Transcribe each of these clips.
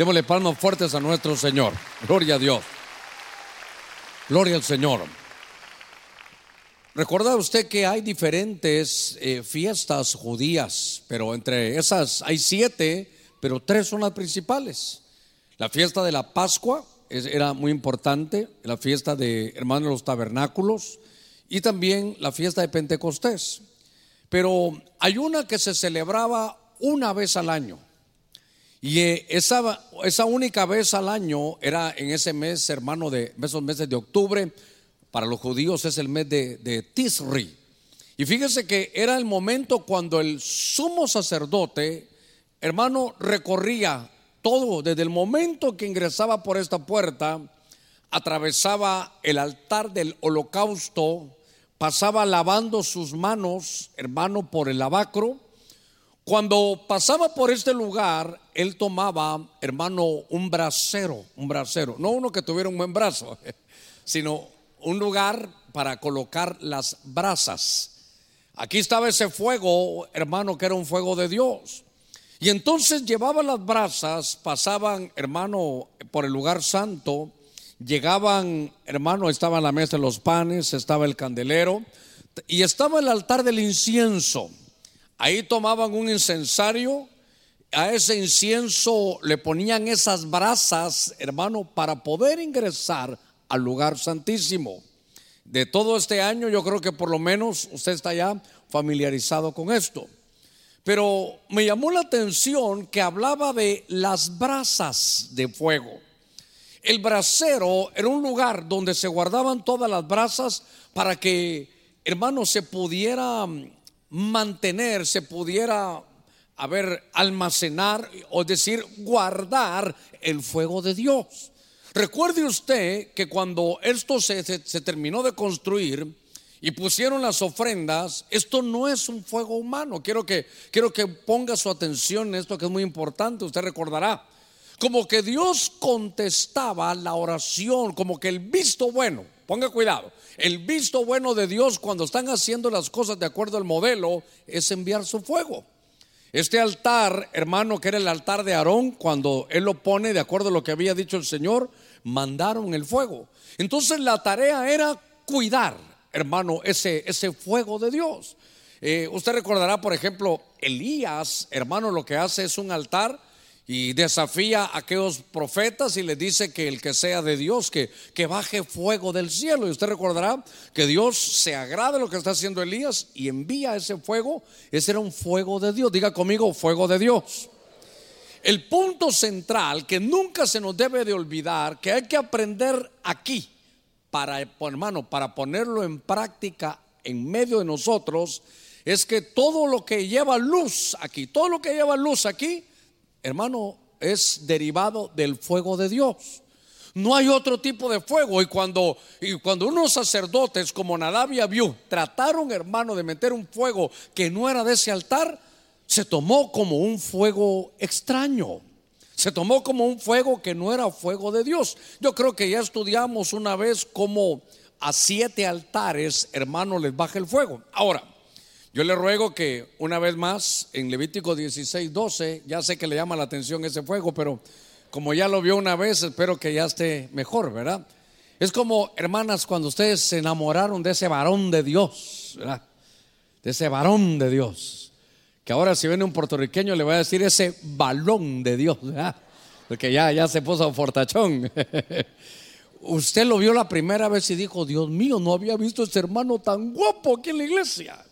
Démosle palmas fuertes a nuestro Señor. Gloria a Dios. Gloria al Señor. Recuerda usted que hay diferentes eh, fiestas judías, pero entre esas hay siete, pero tres son las principales. La fiesta de la Pascua era muy importante, la fiesta de hermanos de los tabernáculos y también la fiesta de Pentecostés. Pero hay una que se celebraba una vez al año. Y eh, esa, esa única vez al año era en ese mes, hermano, de esos meses de octubre. Para los judíos es el mes de, de Tisri. Y fíjese que era el momento cuando el sumo sacerdote, hermano, recorría todo, desde el momento que ingresaba por esta puerta, atravesaba el altar del holocausto, pasaba lavando sus manos, hermano, por el lavacro. Cuando pasaba por este lugar, él tomaba, hermano, un brasero, un brasero, no uno que tuviera un buen brazo, sino un lugar para colocar las brasas. Aquí estaba ese fuego, hermano, que era un fuego de Dios. Y entonces llevaban las brasas, pasaban, hermano, por el lugar santo, llegaban, hermano, estaba la mesa de los panes, estaba el candelero y estaba el altar del incienso. Ahí tomaban un incensario, a ese incienso le ponían esas brasas, hermano, para poder ingresar al lugar santísimo. De todo este año, yo creo que por lo menos usted está ya familiarizado con esto. Pero me llamó la atención que hablaba de las brasas de fuego. El brasero era un lugar donde se guardaban todas las brasas para que, hermano, se pudiera mantener, se pudiera, a ver, almacenar, o decir, guardar el fuego de Dios. Recuerde usted que cuando esto se, se terminó de construir, y pusieron las ofrendas, esto no es un fuego humano. Quiero que, quiero que ponga su atención en esto que es muy importante. Usted recordará, como que Dios contestaba la oración, como que el visto bueno, ponga cuidado, el visto bueno de Dios cuando están haciendo las cosas de acuerdo al modelo es enviar su fuego. Este altar, hermano, que era el altar de Aarón, cuando él lo pone de acuerdo a lo que había dicho el Señor, mandaron el fuego. Entonces la tarea era cuidar hermano, ese, ese fuego de Dios. Eh, usted recordará, por ejemplo, Elías, hermano, lo que hace es un altar y desafía a aquellos profetas y les dice que el que sea de Dios, que, que baje fuego del cielo. Y usted recordará que Dios se agrada lo que está haciendo Elías y envía ese fuego. Ese era un fuego de Dios. Diga conmigo, fuego de Dios. El punto central que nunca se nos debe de olvidar, que hay que aprender aquí, para, hermano, para ponerlo en práctica en medio de nosotros, es que todo lo que lleva luz aquí, todo lo que lleva luz aquí, hermano, es derivado del fuego de Dios. No hay otro tipo de fuego. Y cuando, y cuando unos sacerdotes como Nadab y Abiú trataron, hermano, de meter un fuego que no era de ese altar, se tomó como un fuego extraño. Se tomó como un fuego que no era fuego de Dios. Yo creo que ya estudiamos una vez cómo a siete altares, hermano, les baja el fuego. Ahora, yo le ruego que una vez más en Levítico 16, 12, ya sé que le llama la atención ese fuego, pero como ya lo vio una vez, espero que ya esté mejor, ¿verdad? Es como, hermanas, cuando ustedes se enamoraron de ese varón de Dios, ¿verdad? De ese varón de Dios que ahora si viene un puertorriqueño le voy a decir ese balón de Dios, porque ya, ya se puso fortachón. Usted lo vio la primera vez y dijo, Dios mío, no había visto a este hermano tan guapo aquí en la iglesia.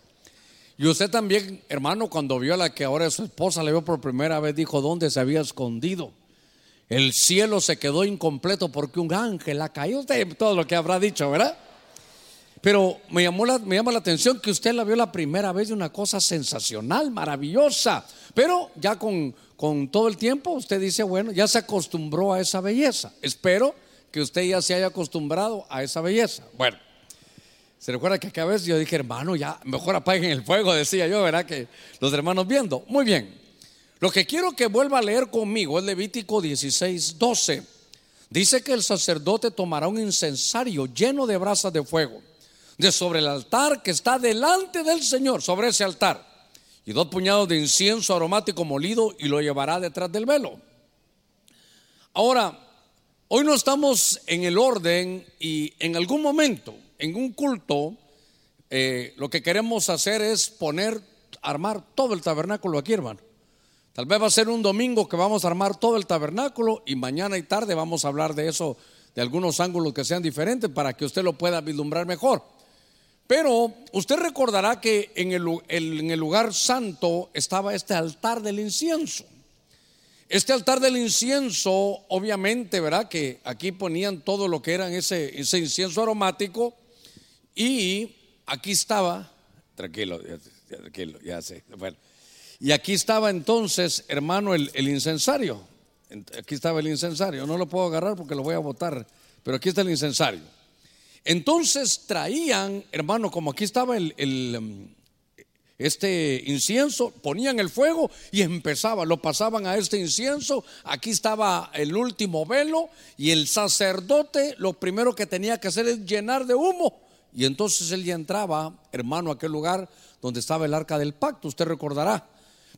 Y usted también, hermano, cuando vio a la que ahora es su esposa, le vio por primera vez, dijo, ¿dónde se había escondido? El cielo se quedó incompleto porque un ángel ha caído. Usted todo lo que habrá dicho, ¿verdad? Pero me, llamó la, me llama la atención que usted la vio la primera vez de una cosa sensacional, maravillosa. Pero ya con, con todo el tiempo usted dice, bueno, ya se acostumbró a esa belleza. Espero que usted ya se haya acostumbrado a esa belleza. Bueno, se recuerda que cada vez yo dije, hermano, ya mejor apaguen el fuego, decía yo, ¿verdad? Que los hermanos viendo. Muy bien. Lo que quiero que vuelva a leer conmigo es Levítico 16, 12. Dice que el sacerdote tomará un incensario lleno de brasas de fuego de sobre el altar que está delante del Señor, sobre ese altar, y dos puñados de incienso aromático molido y lo llevará detrás del velo. Ahora, hoy no estamos en el orden y en algún momento, en un culto, eh, lo que queremos hacer es poner, armar todo el tabernáculo aquí, hermano. Tal vez va a ser un domingo que vamos a armar todo el tabernáculo y mañana y tarde vamos a hablar de eso, de algunos ángulos que sean diferentes para que usted lo pueda vislumbrar mejor. Pero usted recordará que en el, lugar santo estaba este altar del incienso. Este altar del incienso, obviamente, ¿verdad? Que aquí ponían todo lo que era ese, ese incienso aromático y aquí estaba, tranquilo, tranquilo, ya sé. Bueno, y aquí estaba entonces, hermano, el, incensario. Aquí estaba el incensario. No lo puedo agarrar porque lo voy a botar, pero aquí está el incensario. Entonces traían, hermano, como aquí estaba el, el um, este incienso, ponían el fuego y empezaba, lo pasaban a este incienso, aquí estaba el último velo y el sacerdote lo primero que tenía que hacer es llenar de humo y entonces él ya entraba, hermano, a aquel lugar donde estaba el arca del pacto, usted recordará.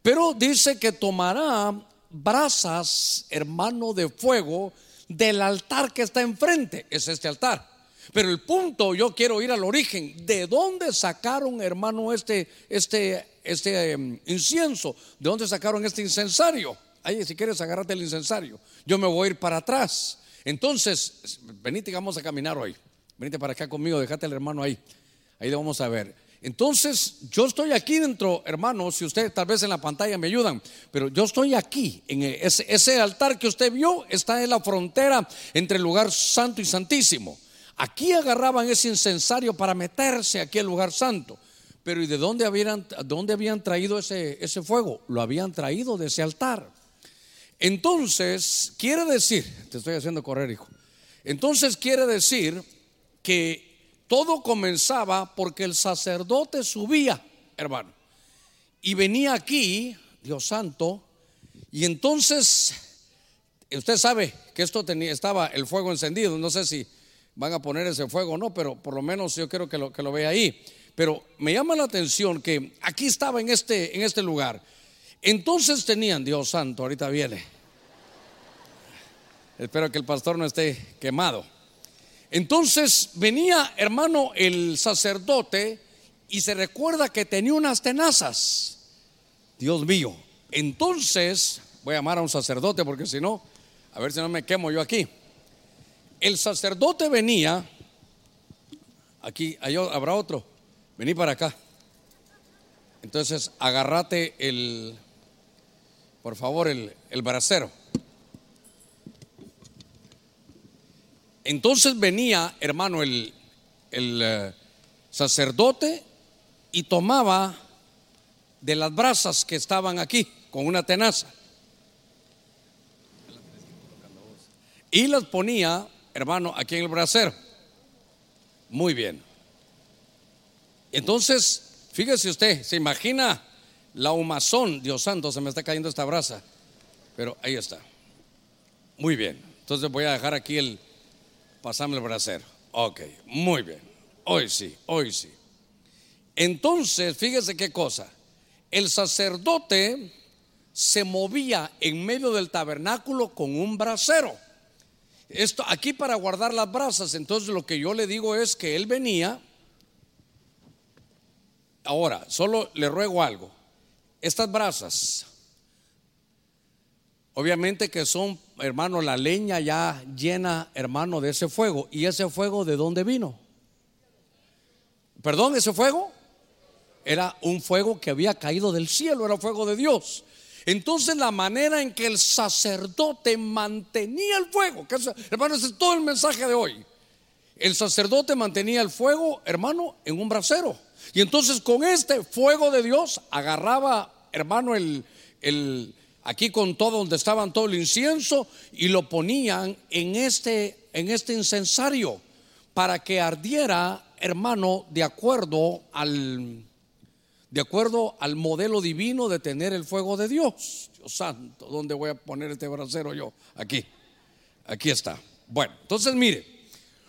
Pero dice que tomará brasas, hermano, de fuego del altar que está enfrente, es este altar. Pero el punto, yo quiero ir al origen, ¿de dónde sacaron, hermano, este, este, este em, incienso? ¿De dónde sacaron este incensario? Ahí, si quieres, agárrate el incensario. Yo me voy a ir para atrás. Entonces, venite, vamos a caminar hoy. Venite para acá conmigo, déjate el hermano ahí. Ahí vamos a ver. Entonces, yo estoy aquí dentro, hermano, si usted tal vez en la pantalla me ayudan, pero yo estoy aquí, en ese, ese altar que usted vio está en la frontera entre el lugar santo y santísimo. Aquí agarraban ese incensario para meterse aquí al lugar santo. Pero ¿y de dónde habían, traído ese fuego? Lo habían traído de ese altar. Entonces, quiere decir, te estoy haciendo correr, hijo. Entonces quiere decir que todo comenzaba porque el sacerdote subía, hermano, y venía aquí, Dios santo, y entonces, usted sabe que esto tenía, estaba el fuego encendido, no sé si van a poner ese fuego o no, pero por lo menos yo quiero que lo, que lo vea ahí. Pero me llama la atención que aquí estaba en este, en este lugar. Entonces tenían, Dios santo, ahorita viene. Espero que el pastor no esté quemado. Entonces venía, hermano, el sacerdote y se recuerda que tenía unas tenazas. Dios mío. Entonces, voy a llamar a un sacerdote porque si no, a ver si no me quemo yo aquí. El sacerdote venía, aquí habrá otro, vení para acá. Entonces, agárrate el, por favor, el, el bracero. Entonces venía, hermano, el, eh, sacerdote y tomaba de las brasas que estaban aquí con una tenaza y las ponía, hermano, aquí en el brasero. Muy bien. Entonces, fíjese usted, se imagina la humazón, Dios santo, se me está cayendo esta brasa, pero ahí está. Muy bien. Entonces voy a dejar aquí el, Pasame el bracero. Ok, muy bien. Hoy sí, hoy sí. Entonces, fíjese qué cosa. El sacerdote se movía en medio del tabernáculo con un brasero. Esto aquí para guardar las brasas. Entonces, lo que yo le digo es que él venía. Ahora, solo le ruego algo. Estas brasas, obviamente que son hermano, la leña ya llena, hermano, de ese fuego. ¿Y ese fuego de dónde vino? Perdón, ese fuego era un fuego que había caído del cielo, era fuego de Dios. Entonces la manera en que el sacerdote mantenía el fuego, hermano, ese es todo el mensaje de hoy. El sacerdote mantenía el fuego, hermano, en un brasero. Y entonces con este fuego de Dios agarraba, hermano, el, el, aquí con todo donde estaban todo el incienso y lo ponían en este en este incensario para que ardiera, hermano, de acuerdo al de acuerdo al modelo divino de tener el fuego de Dios. Dios santo, ¿dónde voy a poner este brasero yo? Aquí. Aquí está. Bueno, entonces mire,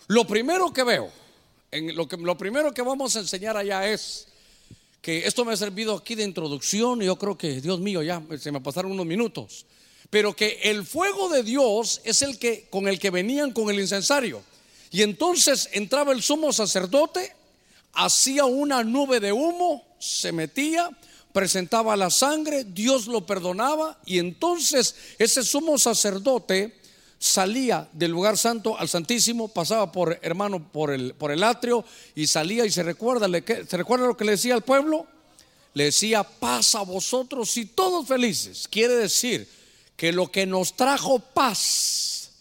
lo primero que veo, en lo que lo primero que vamos a enseñar allá es que esto me ha servido aquí de introducción y yo creo que, Dios mío, ya se me pasaron unos minutos. pero que el fuego de Dios es el que con el que venían con el incensario. Y entonces entraba el sumo sacerdote, hacía una nube de humo, se metía, presentaba la sangre, Dios lo perdonaba y entonces ese sumo sacerdote salía del lugar santo al santísimo, pasaba por hermano por el, por el atrio y salía y se recuerda, ¿se recuerda lo que le decía al pueblo? Le decía, paz a vosotros y todos felices. Quiere decir que lo que nos trajo paz,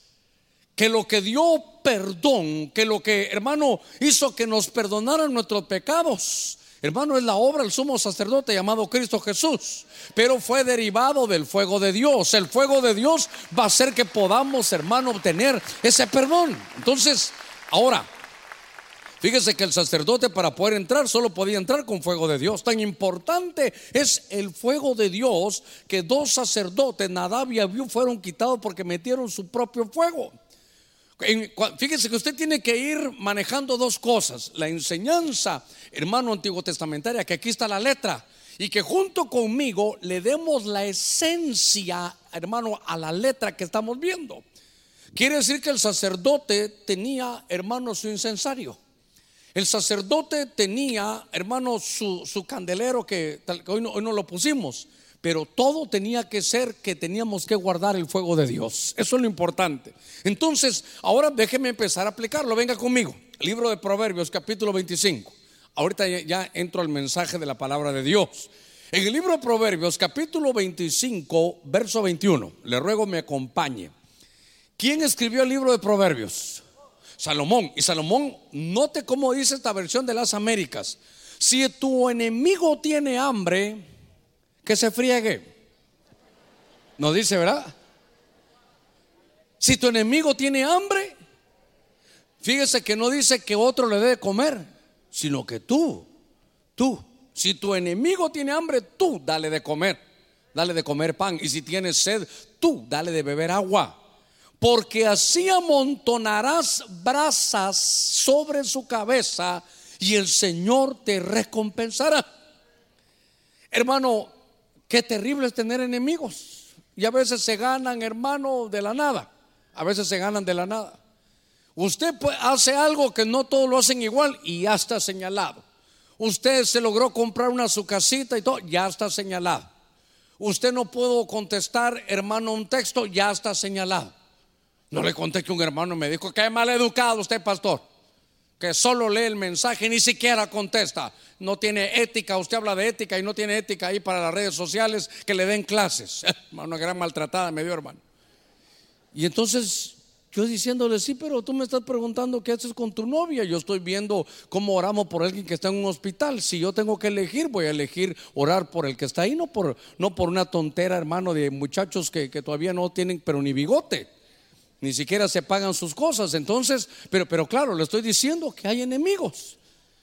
que lo que dio perdón, que lo que hermano hizo que nos perdonaran nuestros pecados, Hermano, es la obra del sumo sacerdote llamado Cristo Jesús, pero fue derivado del fuego de Dios. El fuego de Dios va a hacer que podamos, hermano, obtener ese perdón. Entonces, ahora, fíjese que el sacerdote para poder entrar solo podía entrar con fuego de Dios. Tan importante es el fuego de Dios que dos sacerdotes, Nadab y Abiú, fueron quitados porque metieron su propio fuego. Fíjese que usted tiene que ir manejando dos cosas. La enseñanza, hermano antiguo testamentaria, que aquí está la letra. Y que junto conmigo le demos la esencia, hermano, a la letra que estamos viendo. Quiere decir que el sacerdote tenía, hermano, su incensario. El sacerdote tenía, hermano, su, candelero que, hoy no lo pusimos pero todo tenía que ser que teníamos que guardar el fuego de Dios. Eso es lo importante. Entonces, ahora déjeme empezar a aplicarlo. Venga conmigo. Libro de Proverbios, capítulo 25. Ahorita ya, entro al mensaje de la palabra de Dios. En el libro de Proverbios, capítulo 25, verso 21. Le ruego me acompañe. ¿Quién escribió el libro de Proverbios? Salomón. Y Salomón, note cómo dice esta versión de las Américas. Si tu enemigo tiene hambre, que se friegue. No dice, ¿verdad? Si tu enemigo tiene hambre, fíjese que no dice que otro le debe comer, sino que tú, tú, si tu enemigo tiene hambre, tú dale de comer, dale de comer pan. Y si tienes sed, tú dale de beber agua. Porque así amontonarás brasas sobre su cabeza y el Señor te recompensará. Hermano, Qué terrible es tener enemigos. Y a veces se ganan, hermano, de la nada. A veces se ganan de la nada. Usted hace algo que no todos lo hacen igual y ya está señalado. Usted se logró comprar una su casita y todo, ya está señalado. Usted no pudo contestar, hermano, un texto, ya está señalado. No le conté que un hermano me dijo, que mal educado usted, pastor que solo lee el mensaje, ni siquiera contesta. No tiene ética, usted habla de ética y no tiene ética ahí para las redes sociales que le den clases. Una gran maltratada me dio, hermano. Y entonces yo diciéndole, sí, pero tú me estás preguntando qué haces con tu novia. Yo estoy viendo cómo oramos por alguien que está en un hospital. Si yo tengo que elegir, voy a elegir orar por el que está ahí, no por, no por una tontera, hermano, de muchachos que, que todavía no tienen, pero ni bigote ni siquiera se pagan sus cosas. Entonces, pero, pero claro, le estoy diciendo que hay enemigos.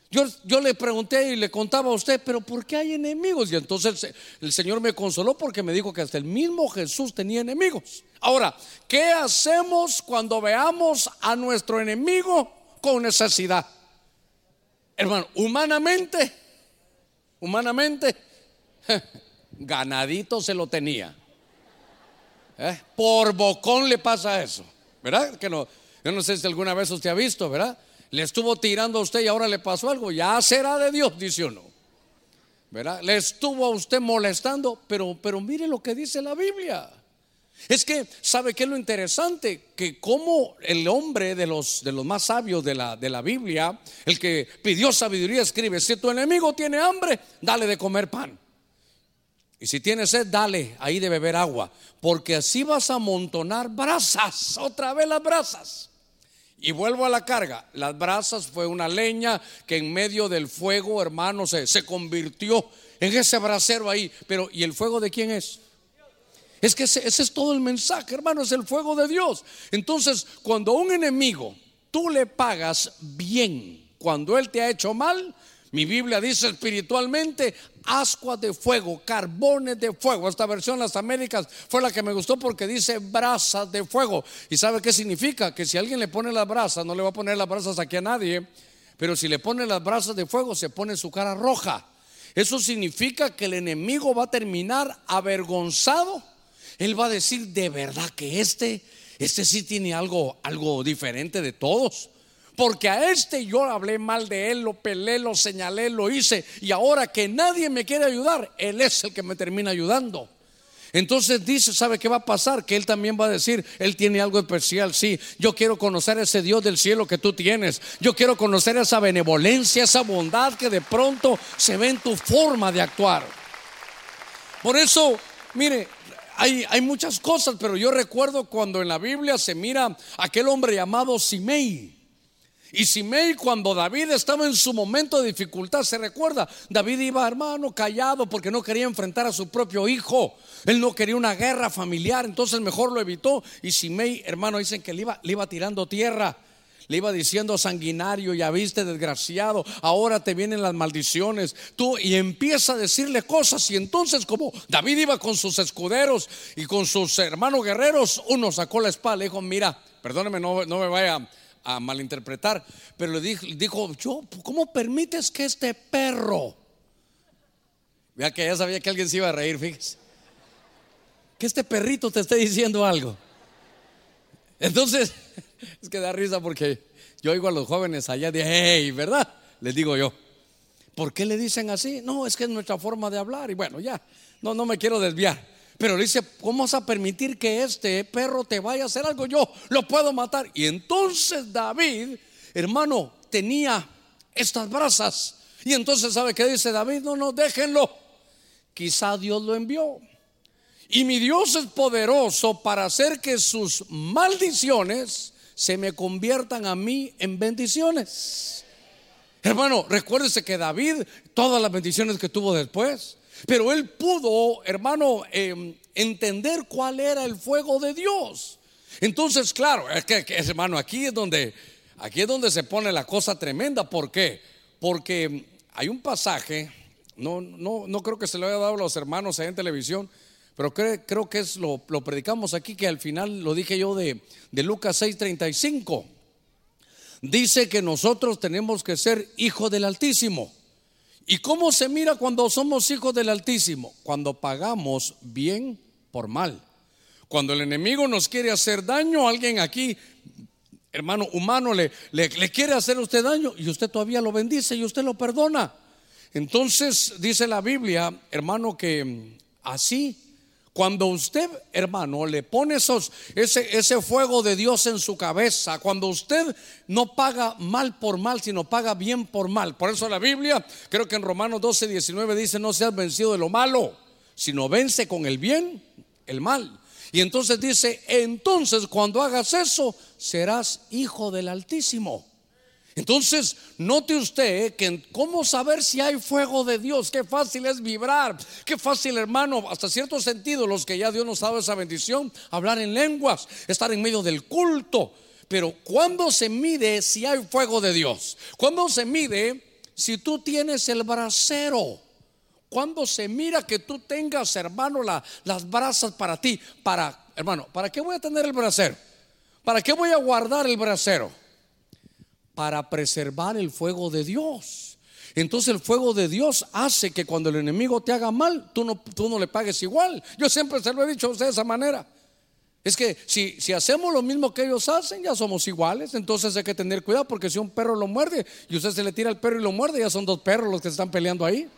Yo, yo, le pregunté y le contaba a usted, pero ¿por qué hay enemigos? Y entonces el Señor me consoló porque me dijo que hasta el mismo Jesús tenía enemigos. Ahora, ¿qué hacemos cuando veamos a nuestro enemigo con necesidad? Hermano, humanamente, humanamente, ganadito se lo tenía. ¿Eh? Por bocón le pasa eso, ¿verdad? Que no, yo no sé si alguna vez usted ha visto, ¿verdad? Le estuvo tirando a usted y ahora le pasó algo, ya será de Dios, dice uno. ¿Verdad? Le estuvo a usted molestando, pero, pero mire lo que dice la Biblia. Es que, ¿sabe qué es lo interesante? Que como el hombre de los, de los más sabios de la, de la Biblia, el que pidió sabiduría, escribe, si tu enemigo tiene hambre, dale de comer pan. Y si tienes sed, dale ahí de beber agua, porque así vas a amontonar brasas, otra vez las brasas. Y vuelvo a la carga. Las brasas fue una leña que en medio del fuego, hermano, se, se convirtió en ese brasero ahí. Pero, ¿y el fuego de quién es? Es que ese, ese es todo el mensaje, hermano, es el fuego de Dios. Entonces, cuando a un enemigo tú le pagas bien, cuando él te ha hecho mal, mi Biblia dice espiritualmente ascuas de fuego, carbones de fuego. Esta versión, las Américas, fue la que me gustó porque dice brasas de fuego. ¿Y sabe qué significa? Que si alguien le pone las brasas, no le va a poner las brasas aquí a nadie, pero si le pone las brasas de fuego, se pone su cara roja. Eso significa que el enemigo va a terminar avergonzado él va a decir de verdad que este, este sí tiene algo, algo diferente de todos. Porque a este yo hablé mal de él, lo pelé, lo señalé, lo hice. Y ahora que nadie me quiere ayudar, él es el que me termina ayudando. Entonces dice, ¿sabe qué va a pasar? Que él también va a decir, él tiene algo especial, sí, yo quiero conocer ese Dios del cielo que tú tienes, yo quiero conocer esa benevolencia, esa bondad que de pronto se ve en tu forma de actuar. Por eso, mire, hay, hay muchas cosas, pero yo recuerdo cuando en la Biblia se mira aquel hombre llamado Simei. Y Simei cuando David estaba en su momento de dificultad, se recuerda, David iba hermano callado porque no quería enfrentar a su propio hijo. Él no quería una guerra familiar, entonces mejor lo evitó. Y Simei, hermano, dicen que le iba, tirando tierra. Le iba diciendo sanguinario, ya viste desgraciado, ahora te vienen las maldiciones. Tú y empieza a decirle cosas y entonces como David iba con sus escuderos y con sus hermanos guerreros, uno sacó la espada, le dijo, mira, perdóneme, no, no me vaya a malinterpretar, pero le dijo, dijo, yo, ¿cómo permites que este perro? Vea que ya sabía que alguien se iba a reír, fíjese. Que este perrito te esté diciendo algo. Entonces, es que da risa porque yo oigo a los jóvenes allá de, hey, ¿verdad? Les digo yo, ¿por qué le dicen así? No, es que es nuestra forma de hablar. Y bueno, ya, no, no me quiero desviar. Pero le dice, ¿cómo vas a permitir que este perro te vaya a hacer algo? Yo lo puedo matar. Y entonces David, hermano, tenía estas brasas. Y entonces, ¿sabe qué dice David? No, no, déjenlo. Quizá Dios lo envió. Y mi Dios es poderoso para hacer que sus maldiciones se me conviertan a mí en bendiciones. Hermano, recuérdese que David, todas las bendiciones que tuvo después, pero él pudo, hermano, em, entender cuál era el fuego de Dios. Entonces, claro, es que, hermano, aquí es donde aquí es donde se pone la cosa tremenda. ¿Por qué? Porque hay un pasaje, no, no, no creo que se lo haya dado a los hermanos ahí en televisión, pero creo, que es lo, lo, predicamos aquí, que al final lo dije yo de, de Lucas 6:35. Dice que nosotros tenemos que ser hijos del Altísimo. ¿Y cómo se mira cuando somos hijos del Altísimo? Cuando pagamos bien por mal. Cuando el enemigo nos quiere hacer daño, alguien aquí, hermano humano, le, le, quiere hacer a usted daño y usted todavía lo bendice y usted lo perdona. Entonces dice la Biblia, hermano, que así cuando usted, hermano, le pone esos, ese, ese fuego de Dios en su cabeza, cuando usted no paga mal por mal, sino paga bien por mal. Por eso la Biblia, creo que en Romanos 12, 19 dice, no seas vencido de lo malo, sino vence con el bien el mal. Y entonces dice, entonces cuando hagas eso, serás hijo del Altísimo. Entonces, note usted que cómo saber si hay fuego de Dios, qué fácil es vibrar, qué fácil hermano, hasta cierto sentido, los que ya Dios nos ha dado esa bendición, hablar en lenguas, estar en medio del culto. Pero cuando se mide si hay fuego de Dios? cuando se mide si tú tienes el brasero? Cuando se mira que tú tengas, hermano, las brasas para ti? Para, hermano, ¿para qué voy a tener el brasero? ¿Para qué voy a guardar el brasero? Para preservar el fuego de Dios. Entonces el fuego de Dios hace que cuando el enemigo te haga mal, tú no, tú no le pagues igual. Yo siempre se lo he dicho a usted de esa manera. Es que si, si hacemos lo mismo que ellos hacen, ya somos iguales. Entonces hay que tener cuidado porque si un perro lo muerde y usted se le tira al perro y lo muerde, ya son dos perros los que están peleando ahí.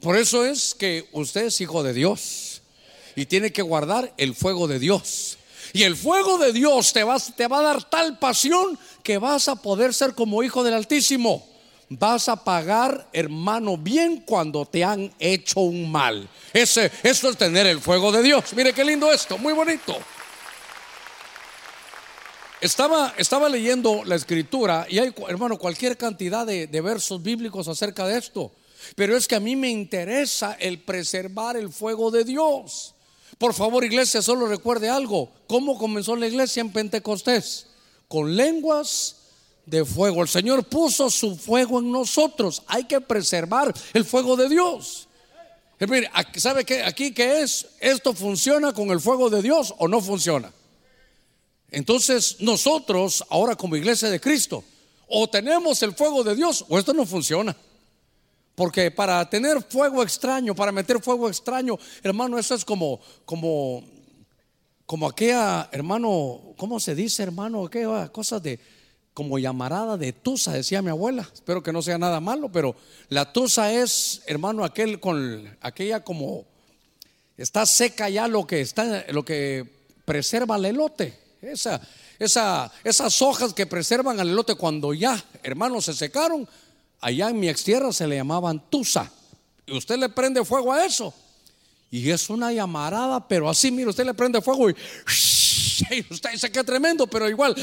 Por eso es que usted es hijo de Dios y tiene que guardar el fuego de Dios. Y el fuego de Dios te va, te va a dar tal pasión que vas a poder ser como hijo del Altísimo. Vas a pagar, hermano, bien cuando te han hecho un mal. Ese, eso es tener el fuego de Dios. Mire qué lindo esto, muy bonito. Estaba, estaba leyendo la escritura y hay, hermano, cualquier cantidad de, de versos bíblicos acerca de esto. Pero es que a mí me interesa el preservar el fuego de Dios. Por favor, iglesia, solo recuerde algo. ¿Cómo comenzó la iglesia en Pentecostés? Con lenguas de fuego. El Señor puso su fuego en nosotros. Hay que preservar el fuego de Dios. Eh, mire, ¿sabe qué? Aquí qué es? ¿Esto funciona con el fuego de Dios o no funciona? Entonces nosotros, ahora como iglesia de Cristo, o tenemos el fuego de Dios o esto no funciona. Porque para tener fuego extraño, para meter fuego extraño, hermano, eso es como, como, como aquella, hermano, ¿cómo se dice, hermano? Aquella cosas de, como llamarada de tusa, decía mi abuela. Espero que no sea nada malo, pero la tusa es, hermano, aquel con aquella como está seca ya lo que está, lo que preserva el elote. Esa, esa, esas hojas que preservan al elote cuando ya, hermanos, se secaron, allá en mi extierra se le llamaban tusa. Y usted le prende fuego a eso. Y es una llamarada, pero así, mire, usted le prende fuego y, usted dice que tremendo, pero igual.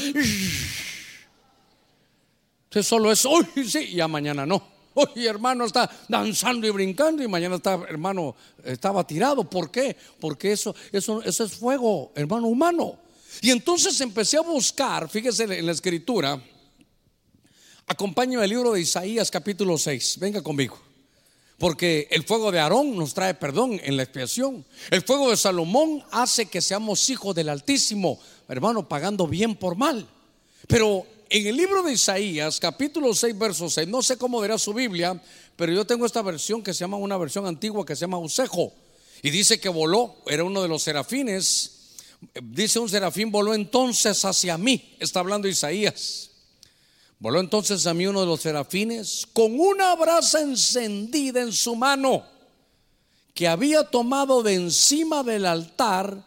Usted solo es hoy, sí, ya mañana no. Hoy hermano está danzando y brincando y mañana hermano, estaba tirado. ¿Por qué? Porque eso, eso, eso es fuego, hermano humano. Y entonces empecé a buscar, fíjese en la escritura, acompáñame el libro de Isaías capítulo 6, venga conmigo. Porque el fuego de Aarón nos trae perdón en la expiación. El fuego de Salomón hace que seamos hijos del Altísimo, hermano, pagando bien por mal. Pero en el libro de Isaías, capítulo 6, verso 6, no sé cómo verá su Biblia, pero yo tengo esta versión que se llama una versión antigua que se llama Usejo. Y dice que voló, era uno de los serafines Dice un serafín, voló entonces hacia mí, está hablando Isaías. Voló entonces a mí uno de los serafines con una brasa encendida en su mano que había tomado de encima del altar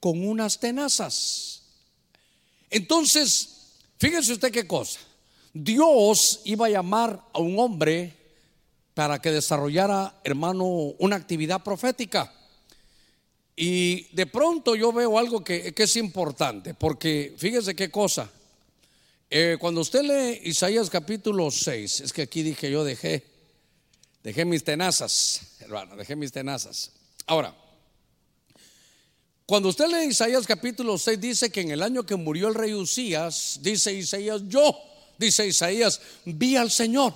con unas tenazas. Entonces, fíjese usted qué cosa. Dios iba a llamar a un hombre para que desarrollara, hermano, una actividad profética. Y de pronto yo veo algo que, es importante, porque fíjese qué cosa. Eh, cuando usted lee Isaías capítulo 6, es que aquí dije yo dejé, dejé mis tenazas, hermano, dejé mis tenazas. Ahora, cuando usted lee Isaías capítulo 6, dice que en el año que murió el rey Usías, dice Isaías, yo, dice Isaías, vi al Señor.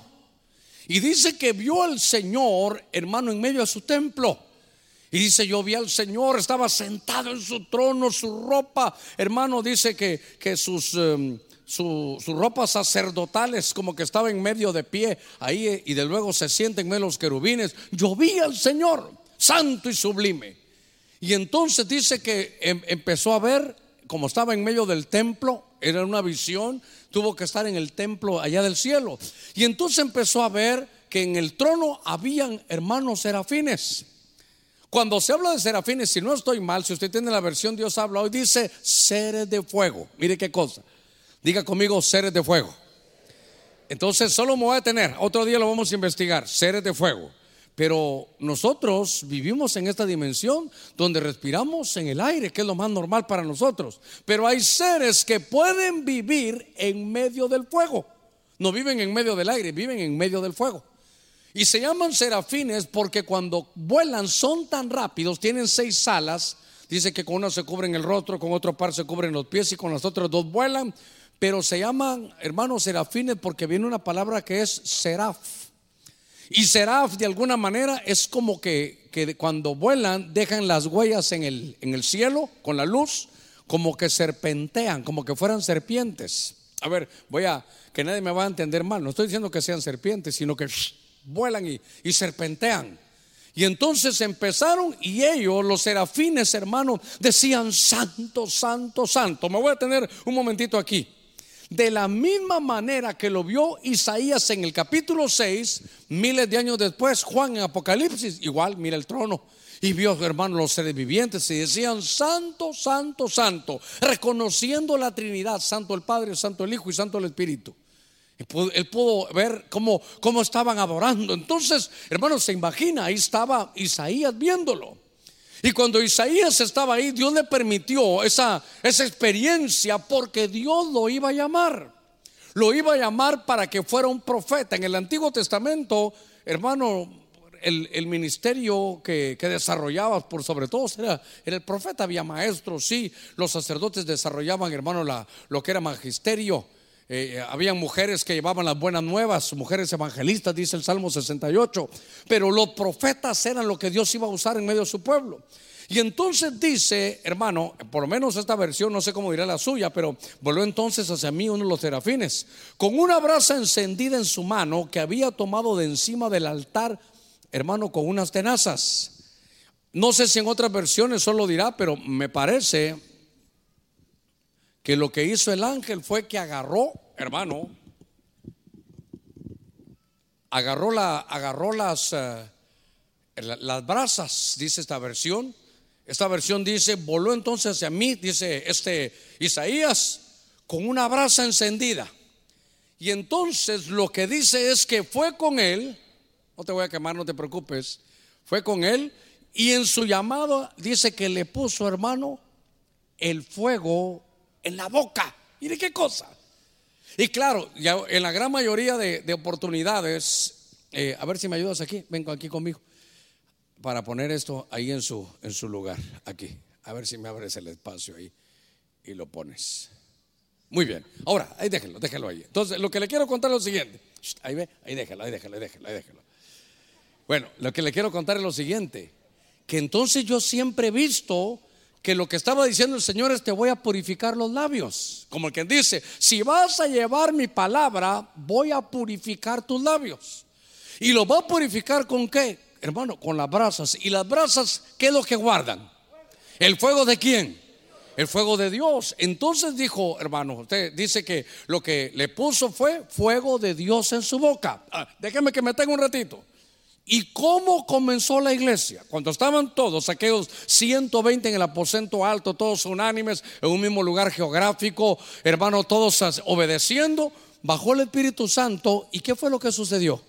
Y dice que vio al Señor, hermano, en medio de su templo. Y dice, yo vi al Señor, estaba sentado en su trono, su ropa, hermano, dice que, que sus, em, sus ropas sacerdotales como que estaba en medio de pie ahí y de luego se sienten en medio los querubines. Yo vi al Señor, santo y sublime. Y entonces dice que em, empezó a ver, como estaba en medio del templo, era una visión, tuvo que estar en el templo allá del cielo. Y entonces empezó a ver que en el trono habían hermanos serafines. Cuando se habla de serafines, si no estoy mal, si usted tiene la versión Dios habla hoy, dice seres de fuego. Mire qué cosa. Diga conmigo seres de fuego. Entonces solo me voy a tener, otro día lo vamos a investigar, seres de fuego. Pero nosotros vivimos en esta dimensión donde respiramos en el aire, que es lo más normal para nosotros. Pero hay seres que pueden vivir en medio del fuego. No viven en medio del aire, viven en medio del fuego. Y se llaman serafines porque cuando vuelan son tan rápidos, tienen seis alas. Dice que con una se cubren el rostro, con otro par se cubren los pies y con las otras dos vuelan. Pero se llaman, hermanos, serafines porque viene una palabra que es seraf. Y seraf de alguna manera es como que, que cuando vuelan dejan las huellas en el, en el cielo con la luz, como que serpentean, como que fueran serpientes. A ver, voy a, que nadie me va a entender mal, no estoy diciendo que sean serpientes, sino que vuelan y, serpentean. Y entonces empezaron y ellos, los serafines, hermanos, decían, santo, santo, santo. Me voy a tener un momentito aquí. De la misma manera que lo vio Isaías en el capítulo 6, miles de años después, Juan en Apocalipsis, igual, mira el trono. Y vio, hermanos, los seres vivientes y decían, santo, santo, santo, reconociendo la Trinidad, santo el Padre, santo el Hijo y santo el Espíritu. Él pudo ver cómo, cómo estaban adorando. Entonces, hermanos, se imagina, ahí estaba Isaías viéndolo. Y cuando Isaías estaba ahí, Dios le permitió esa, esa experiencia porque Dios lo iba a llamar. Lo iba a llamar para que fuera un profeta. En el Antiguo Testamento, hermano, el, ministerio que, desarrollaba por sobre todo era, era, el profeta. Había maestros, sí. Los sacerdotes desarrollaban, hermano, la, lo que era magisterio. Eh, eh, habían mujeres que llevaban las buenas nuevas, mujeres evangelistas, dice el Salmo 68, pero los profetas eran lo que Dios iba a usar en medio de su pueblo. Y entonces dice, hermano, por lo menos esta versión, no sé cómo dirá la suya, pero volvió entonces hacia mí uno de los serafines, con una brasa encendida en su mano que había tomado de encima del altar, hermano, con unas tenazas. No sé si en otras versiones solo dirá, pero me parece que lo que hizo el ángel fue que agarró, hermano, agarró, la, agarró las, eh, las brasas, dice esta versión. Esta versión dice, voló entonces hacia mí, dice este Isaías, con una brasa encendida. Y entonces lo que dice es que fue con él, no te voy a quemar, no te preocupes, fue con él y en su llamado dice que le puso, hermano, el fuego en la boca. Mire qué cosa. Y claro, en la gran mayoría de, oportunidades, eh, a ver si me ayudas aquí, vengo aquí conmigo, para poner esto ahí en su, lugar, aquí. A ver si me abres el espacio ahí y lo pones. Muy bien. Ahora, ahí déjelo, déjelo ahí. Entonces, lo que le quiero contar es lo siguiente. Ahí ve, ahí déjalo, ahí déjalo, ahí déjalo, ahí déjalo. Bueno, lo que le quiero contar es lo siguiente. Que entonces yo siempre he visto que lo que estaba diciendo el Señor es te voy a purificar los labios. Como el que dice, si vas a llevar mi palabra, voy a purificar tus labios. ¿Y lo va a purificar con qué? Hermano, con las brasas. ¿Y las brasas qué es lo que guardan? ¿El fuego de quién? El fuego de Dios. Entonces dijo, hermano, usted dice que lo que le puso fue fuego de Dios en su boca. Ah, déjeme que me tenga un ratito. ¿Y cómo comenzó la iglesia? Cuando estaban todos, aquellos 120 en el aposento alto, todos unánimes, en un mismo lugar geográfico, hermano, todos obedeciendo, bajó el Espíritu Santo. ¿Y qué fue lo que sucedió?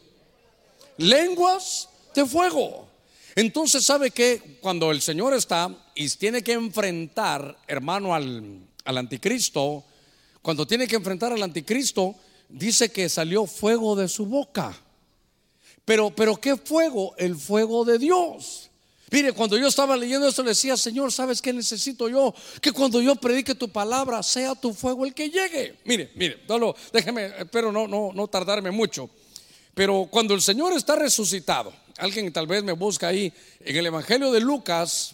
Lenguas de fuego. Entonces, ¿sabe que Cuando el Señor está y tiene que enfrentar, hermano, al, al anticristo, cuando tiene que enfrentar al anticristo, dice que salió fuego de su boca. Pero, pero ¿qué fuego? El fuego de Dios. Mire, cuando yo estaba leyendo esto, le decía, Señor, ¿sabes qué necesito yo? Que cuando yo predique tu palabra, sea tu fuego el que llegue. Mire, mire, no déjeme, espero no, no, no tardarme mucho. Pero cuando el Señor está resucitado, alguien tal vez me busca ahí, en el Evangelio de Lucas,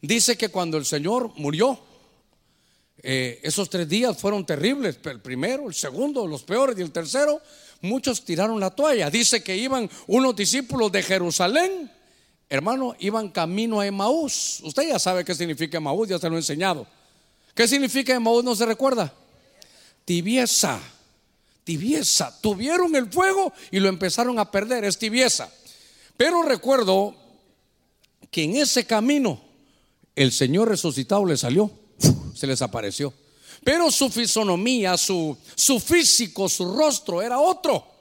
dice que cuando el Señor murió, eh, esos tres días fueron terribles, el primero, el segundo, los peores y el tercero, muchos tiraron la toalla. Dice que iban unos discípulos de Jerusalén, hermano, iban camino a Emaús. Usted ya sabe qué significa Emaús, ya se lo he enseñado. ¿Qué significa Emaús? ¿No se recuerda? Tibieza, tibieza. Tuvieron el fuego y lo empezaron a perder, es tibieza. Pero recuerdo que en ese camino el Señor resucitado le salió, se les apareció. Pero su fisonomía, su, su físico, su rostro era otro.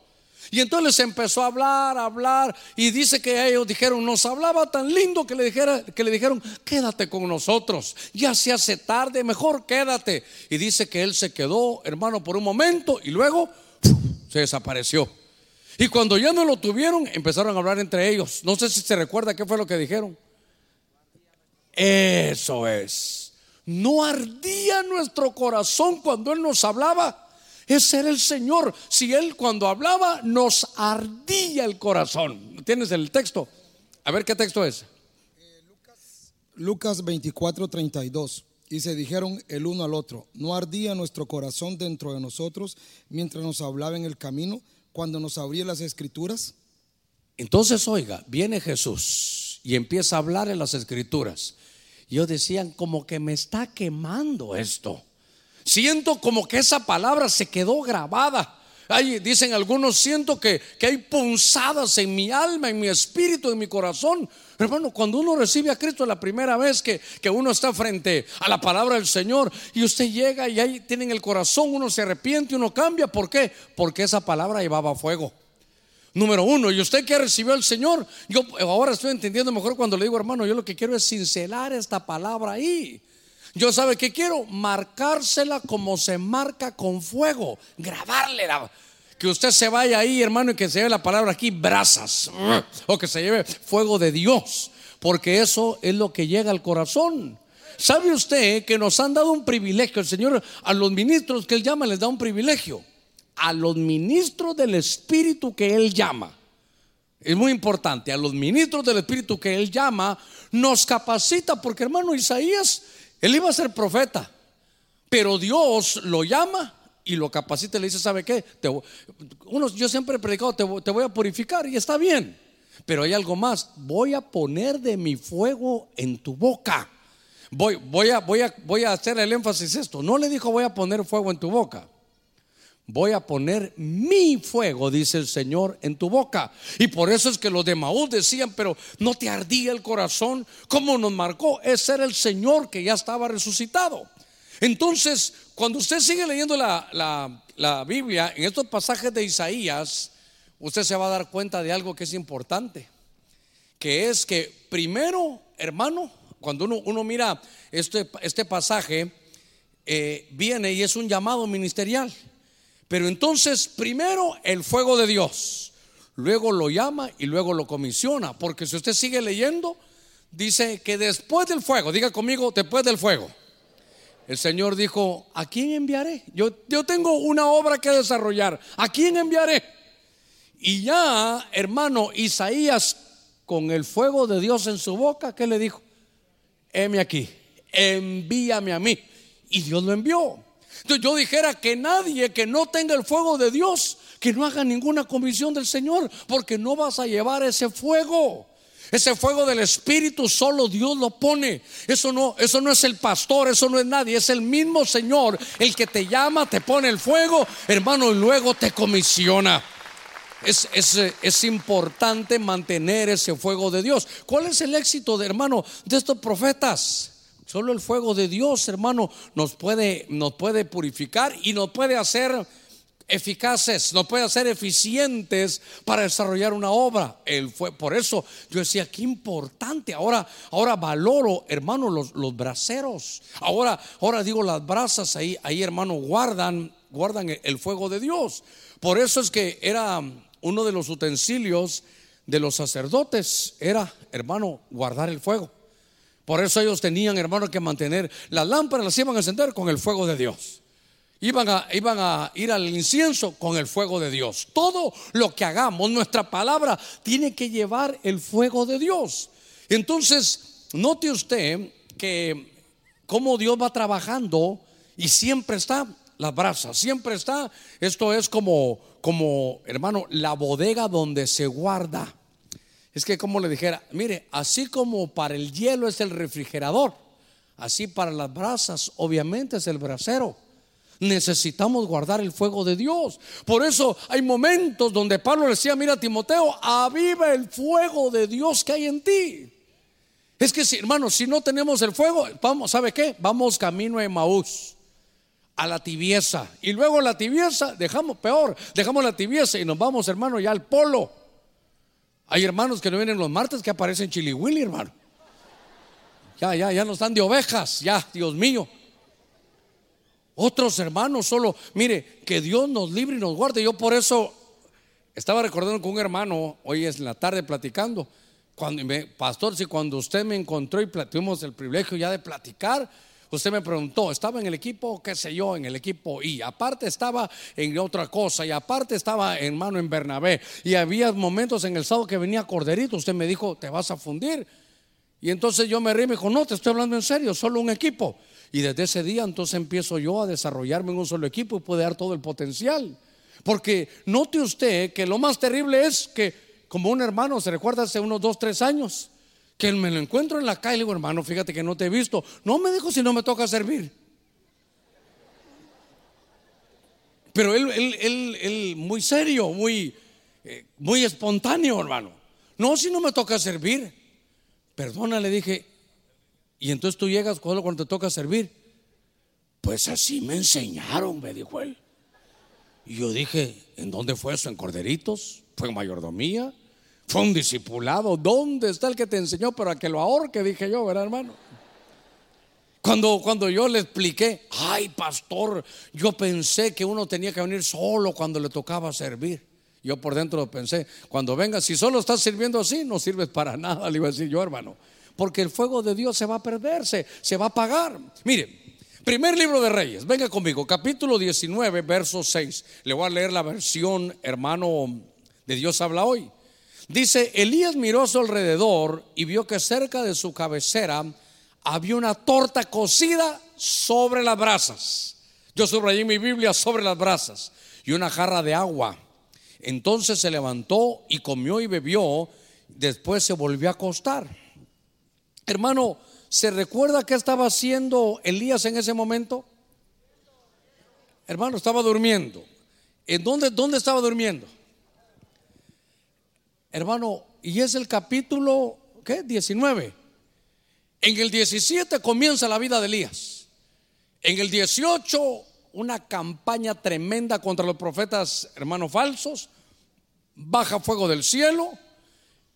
Y entonces empezó a hablar, a hablar, y dice que ellos dijeron, nos hablaba tan lindo que le, dijera, que le dijeron, quédate con nosotros, ya se hace tarde, mejor quédate. Y dice que él se quedó, hermano, por un momento, y luego se desapareció. Y cuando ya no lo tuvieron, empezaron a hablar entre ellos. No sé si se recuerda qué fue lo que dijeron. Eso es. No ardía nuestro corazón cuando Él nos hablaba. Ese era el Señor. Si Él cuando hablaba nos ardía el corazón. ¿Tienes el texto? A ver qué texto es. Lucas, Lucas 24, 32. Y se dijeron el uno al otro, ¿no ardía nuestro corazón dentro de nosotros mientras nos hablaba en el camino, cuando nos abría las escrituras? Entonces, oiga, viene Jesús y empieza a hablar en las escrituras yo decían como que me está quemando esto. Siento como que esa palabra se quedó grabada. Ahí dicen algunos, siento que, que, hay punzadas en mi alma, en mi espíritu, en mi corazón. Hermano, cuando uno recibe a Cristo la primera vez que, que uno está frente a la palabra del Señor y usted llega y ahí tienen el corazón, uno se arrepiente, uno cambia. ¿Por qué? Porque esa palabra llevaba fuego. Número uno, y usted que recibió al Señor, yo ahora estoy entendiendo mejor cuando le digo, hermano, yo lo que quiero es cincelar esta palabra ahí. Yo sabe que quiero marcársela como se marca con fuego, grabarle que usted se vaya ahí, hermano, y que se lleve la palabra aquí, brasas, o que se lleve fuego de Dios, porque eso es lo que llega al corazón. ¿Sabe usted que nos han dado un privilegio? El Señor a los ministros que Él llama les da un privilegio a los ministros del Espíritu que Él llama. es muy importante, a los ministros del Espíritu que Él llama, nos capacita, porque hermano Isaías, Él iba a ser profeta, pero Dios lo llama y lo capacita y le dice, ¿sabe qué? uno, yo siempre he predicado, te, te voy a purificar y está bien, pero hay algo más, voy a poner de mi fuego en tu boca. Voy, voy, a, voy, a, voy a hacer el énfasis esto. No le dijo voy a poner fuego en tu boca voy a poner mi fuego, dice el Señor, en tu boca. Y por eso es que los de Maús decían, pero no te ardía el corazón, como nos marcó, ese era el Señor que ya estaba resucitado. Entonces, cuando usted sigue leyendo la, la Biblia, en estos pasajes de Isaías, usted se va a dar cuenta de algo que es importante, que es que primero, hermano, cuando uno, uno mira este, este pasaje, eh, viene y es un llamado ministerial. Pero entonces, primero el fuego de Dios, luego lo llama y luego lo comisiona, porque si usted sigue leyendo, dice que después del fuego, diga conmigo, después del fuego, el Señor dijo, ¿a quién enviaré? Yo, yo tengo una obra que desarrollar, ¿a quién enviaré? Y ya, hermano, Isaías, con el fuego de Dios en su boca, ¿qué le dijo? Heme aquí, envíame a mí. Y Dios lo envió. Entonces yo dijera que nadie que no tenga el fuego de Dios, que no haga ninguna comisión del Señor, porque no vas a llevar ese fuego. Ese fuego del Espíritu solo Dios lo pone. Eso no, eso no es el pastor, eso no es nadie, es el mismo Señor el que te llama, te pone el fuego, hermano, y luego te comisiona. Es, es, es, importante mantener ese fuego de Dios. ¿Cuál es el éxito de hermano de estos profetas? Solo el fuego de Dios, hermano, nos puede, nos puede purificar y nos puede hacer eficaces, nos puede hacer eficientes para desarrollar una obra. Él fue, por eso yo decía, qué importante. Ahora, ahora valoro, hermano, los, los braceros. Ahora, ahora digo, las brasas ahí, ahí, hermano, guardan, guardan el fuego de Dios. Por eso es que era uno de los utensilios de los sacerdotes, era, hermano, guardar el fuego. Por eso ellos tenían, hermano, que mantener las lámparas, las iban a encender con el fuego de Dios. Iban a, iban a ir al incienso con el fuego de Dios. Todo lo que hagamos, nuestra palabra, tiene que llevar el fuego de Dios. Entonces, note usted que cómo Dios va trabajando y siempre está las brasas, siempre está. Esto es como, como, hermano, la bodega donde se guarda. Es que como le dijera, mire, así como para el hielo es el refrigerador, así para las brasas obviamente es el brasero. Necesitamos guardar el fuego de Dios. Por eso hay momentos donde Pablo decía, mira Timoteo, aviva el fuego de Dios que hay en ti. Es que si, hermano, si no tenemos el fuego, vamos, ¿sabe qué? Vamos camino a Emaús, a la tibieza. Y luego la tibieza, dejamos peor, dejamos la tibieza y nos vamos, hermano, ya al polo. Hay hermanos que no vienen los martes que aparecen chilihuili, hermano. Ya, ya, ya no están de ovejas, ya, Dios mío. Otros hermanos solo, mire, que Dios nos libre y nos guarde. Yo por eso estaba recordando con un hermano, hoy es en la tarde platicando, cuando me, pastor, si cuando usted me encontró y tuvimos el privilegio ya de platicar, Usted me preguntó, ¿estaba en el equipo, qué sé yo, en el equipo Y Aparte estaba en otra cosa y aparte estaba en mano en Bernabé. Y había momentos en el sábado que venía Corderito. Usted me dijo, te vas a fundir. Y entonces yo me reí y me dijo, no, te estoy hablando en serio, solo un equipo. Y desde ese día entonces empiezo yo a desarrollarme en un solo equipo y puede dar todo el potencial. Porque note usted que lo más terrible es que como un hermano, se recuerda hace unos dos, tres años, que me lo encuentro en la calle, le digo, hermano, fíjate que no te he visto. No me dijo si no me toca servir. Pero él, él, él, muy serio, muy, eh, muy espontáneo, hermano. No, si no me toca servir. Perdona, le dije. Y entonces tú llegas cuando, cuando te toca servir. Pues así me enseñaron, me dijo él. Y yo dije, ¿en dónde fue eso? ¿En Corderitos? ¿Fue en mayordomía? Fue un discipulado. ¿Dónde está el que te enseñó para que lo ahorque? Dije yo, ¿verdad, hermano? Cuando, cuando yo le expliqué, ay, pastor, yo pensé que uno tenía que venir solo cuando le tocaba servir. Yo por dentro pensé, cuando venga, si solo estás sirviendo así, no sirves para nada, le iba a decir yo, hermano. Porque el fuego de Dios se va a perderse, se va a apagar. Mire, primer libro de Reyes, venga conmigo, capítulo 19, verso 6. Le voy a leer la versión, hermano, de Dios habla hoy. Dice, Elías miró a su alrededor y vio que cerca de su cabecera había una torta cocida sobre las brasas. Yo subrayé mi Biblia sobre las brasas y una jarra de agua. Entonces se levantó y comió y bebió. Después se volvió a acostar. Hermano, ¿se recuerda qué estaba haciendo Elías en ese momento? Hermano, estaba durmiendo. ¿En dónde, dónde estaba durmiendo? Hermano, y es el capítulo, ¿qué? 19. En el 17 comienza la vida de Elías. En el 18, una campaña tremenda contra los profetas, hermanos falsos. Baja fuego del cielo,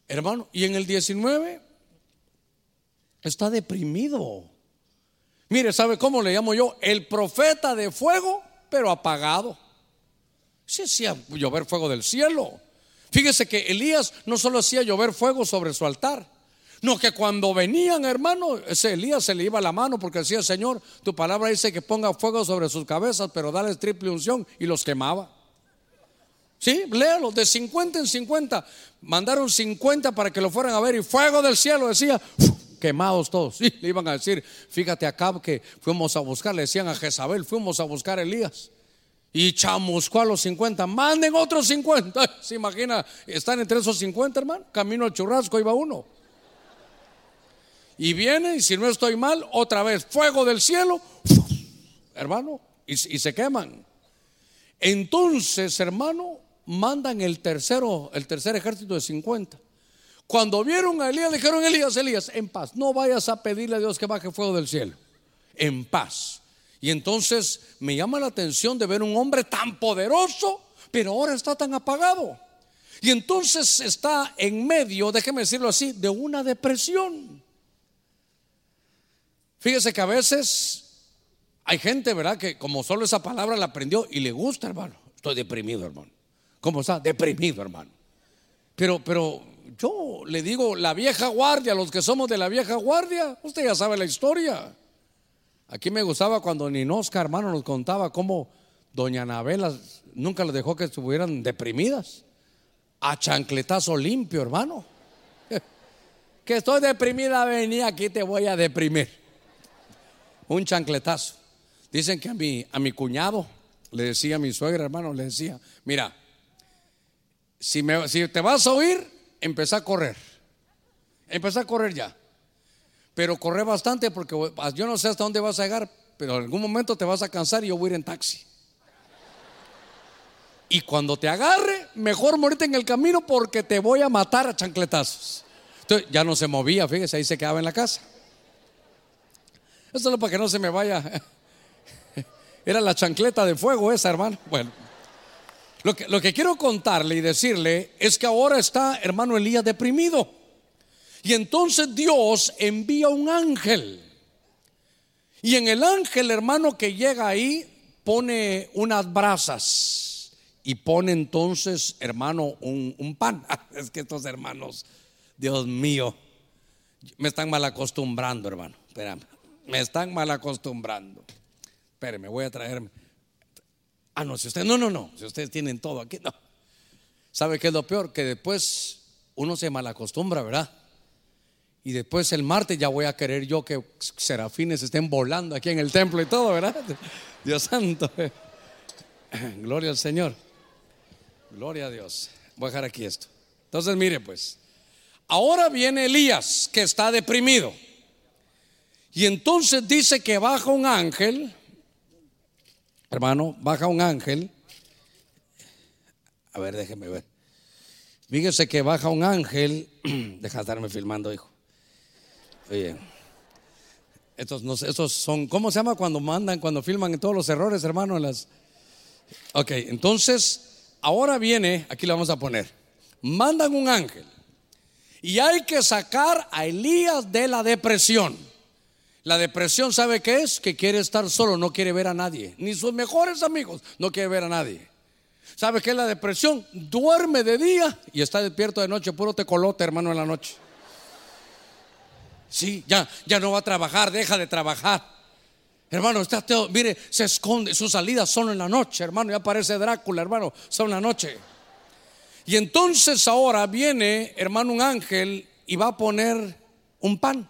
hermano. Y en el 19, está deprimido. Mire, ¿sabe cómo le llamo yo? El profeta de fuego, pero apagado. Se hacía llover fuego del cielo. Fíjese que Elías no solo hacía llover fuego sobre su altar, no que cuando venían, hermano, ese Elías se le iba la mano porque decía, Señor, tu palabra dice que ponga fuego sobre sus cabezas, pero dale triple unción y los quemaba. Sí, léalo, de 50 en 50. Mandaron 50 para que lo fueran a ver y fuego del cielo decía, quemados todos. Sí, le iban a decir, fíjate acá que fuimos a buscar, le decían a Jezabel, fuimos a buscar a Elías. Y chamuscó a los 50, manden otros 50. ¿Se imagina? Están entre esos 50, hermano. Camino al churrasco iba uno. Y viene, y si no estoy mal, otra vez, fuego del cielo, hermano, y, y se queman. Entonces, hermano, mandan el tercero, el tercer ejército de 50. Cuando vieron a Elías, dijeron, Elías, Elías, en paz, no vayas a pedirle a Dios que baje fuego del cielo, en paz. Y entonces me llama la atención de ver un hombre tan poderoso, pero ahora está tan apagado. Y entonces está en medio, déjeme decirlo así, de una depresión. Fíjese que a veces hay gente, ¿verdad? Que como solo esa palabra la aprendió y le gusta, hermano. Estoy deprimido, hermano. ¿Cómo está? Deprimido, hermano. Pero, pero yo le digo, la vieja guardia, los que somos de la vieja guardia, usted ya sabe la historia. Aquí me gustaba cuando Ninosca, hermano, nos contaba cómo doña Anabela nunca les dejó que estuvieran deprimidas. A chancletazo limpio, hermano. Que estoy deprimida, venía aquí, te voy a deprimir. Un chancletazo. Dicen que a mi, a mi cuñado, le decía a mi suegra, hermano, le decía, mira, si, me, si te vas a oír, empezá a correr. Empezá a correr ya pero corre bastante porque yo no sé hasta dónde vas a llegar, pero en algún momento te vas a cansar y yo voy a ir en taxi. Y cuando te agarre, mejor morirte en el camino porque te voy a matar a chancletazos. Entonces ya no se movía, fíjese, ahí se quedaba en la casa. Eso es para que no se me vaya. Era la chancleta de fuego esa, hermano. Bueno, lo que, lo que quiero contarle y decirle es que ahora está hermano Elías deprimido. Y entonces Dios envía un ángel. Y en el ángel, hermano, que llega ahí, pone unas brasas. Y pone entonces, hermano, un, pan. Es que estos hermanos, Dios mío, me están mal acostumbrando, hermano. Espérame, me están mal acostumbrando. Espérame, voy a traerme. Ah, no, si ustedes, no, no, no, si ustedes tienen todo aquí, no. ¿Sabe qué es lo peor? Que después uno se mal acostumbra, ¿verdad? Y después el martes ya voy a querer yo que serafines estén volando aquí en el templo y todo, ¿verdad? Dios santo. Gloria al Señor. Gloria a Dios. Voy a dejar aquí esto. Entonces, mire pues. Ahora viene Elías que está deprimido. Y entonces dice que baja un ángel. Hermano, baja un ángel. A ver, déjeme ver. Fíjese que baja un ángel. Deja de estarme filmando, hijo. Oye, estos, estos son, ¿cómo se llama cuando mandan, cuando filman todos los errores, hermano? Las... Ok, entonces, ahora viene, aquí lo vamos a poner, mandan un ángel y hay que sacar a Elías de la depresión. La depresión, ¿sabe qué es? Que quiere estar solo, no quiere ver a nadie, ni sus mejores amigos, no quiere ver a nadie. ¿Sabe qué es la depresión? Duerme de día y está despierto de noche, puro tecolote, hermano, en la noche. Sí, ya, ya no va a trabajar, deja de trabajar. Hermano, está mire, se esconde, sus salidas son en la noche, hermano, ya aparece Drácula, hermano, son en la noche. Y entonces ahora viene, hermano, un ángel y va a poner un pan.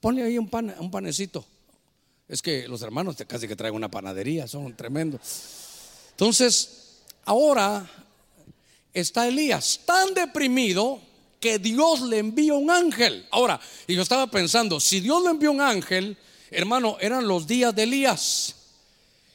Ponle ahí un pan, un panecito. Es que los hermanos casi que traen una panadería, son tremendos. Entonces, ahora está Elías tan deprimido que Dios le envía un ángel. Ahora, y yo estaba pensando, si Dios le envió un ángel, hermano, eran los días de Elías.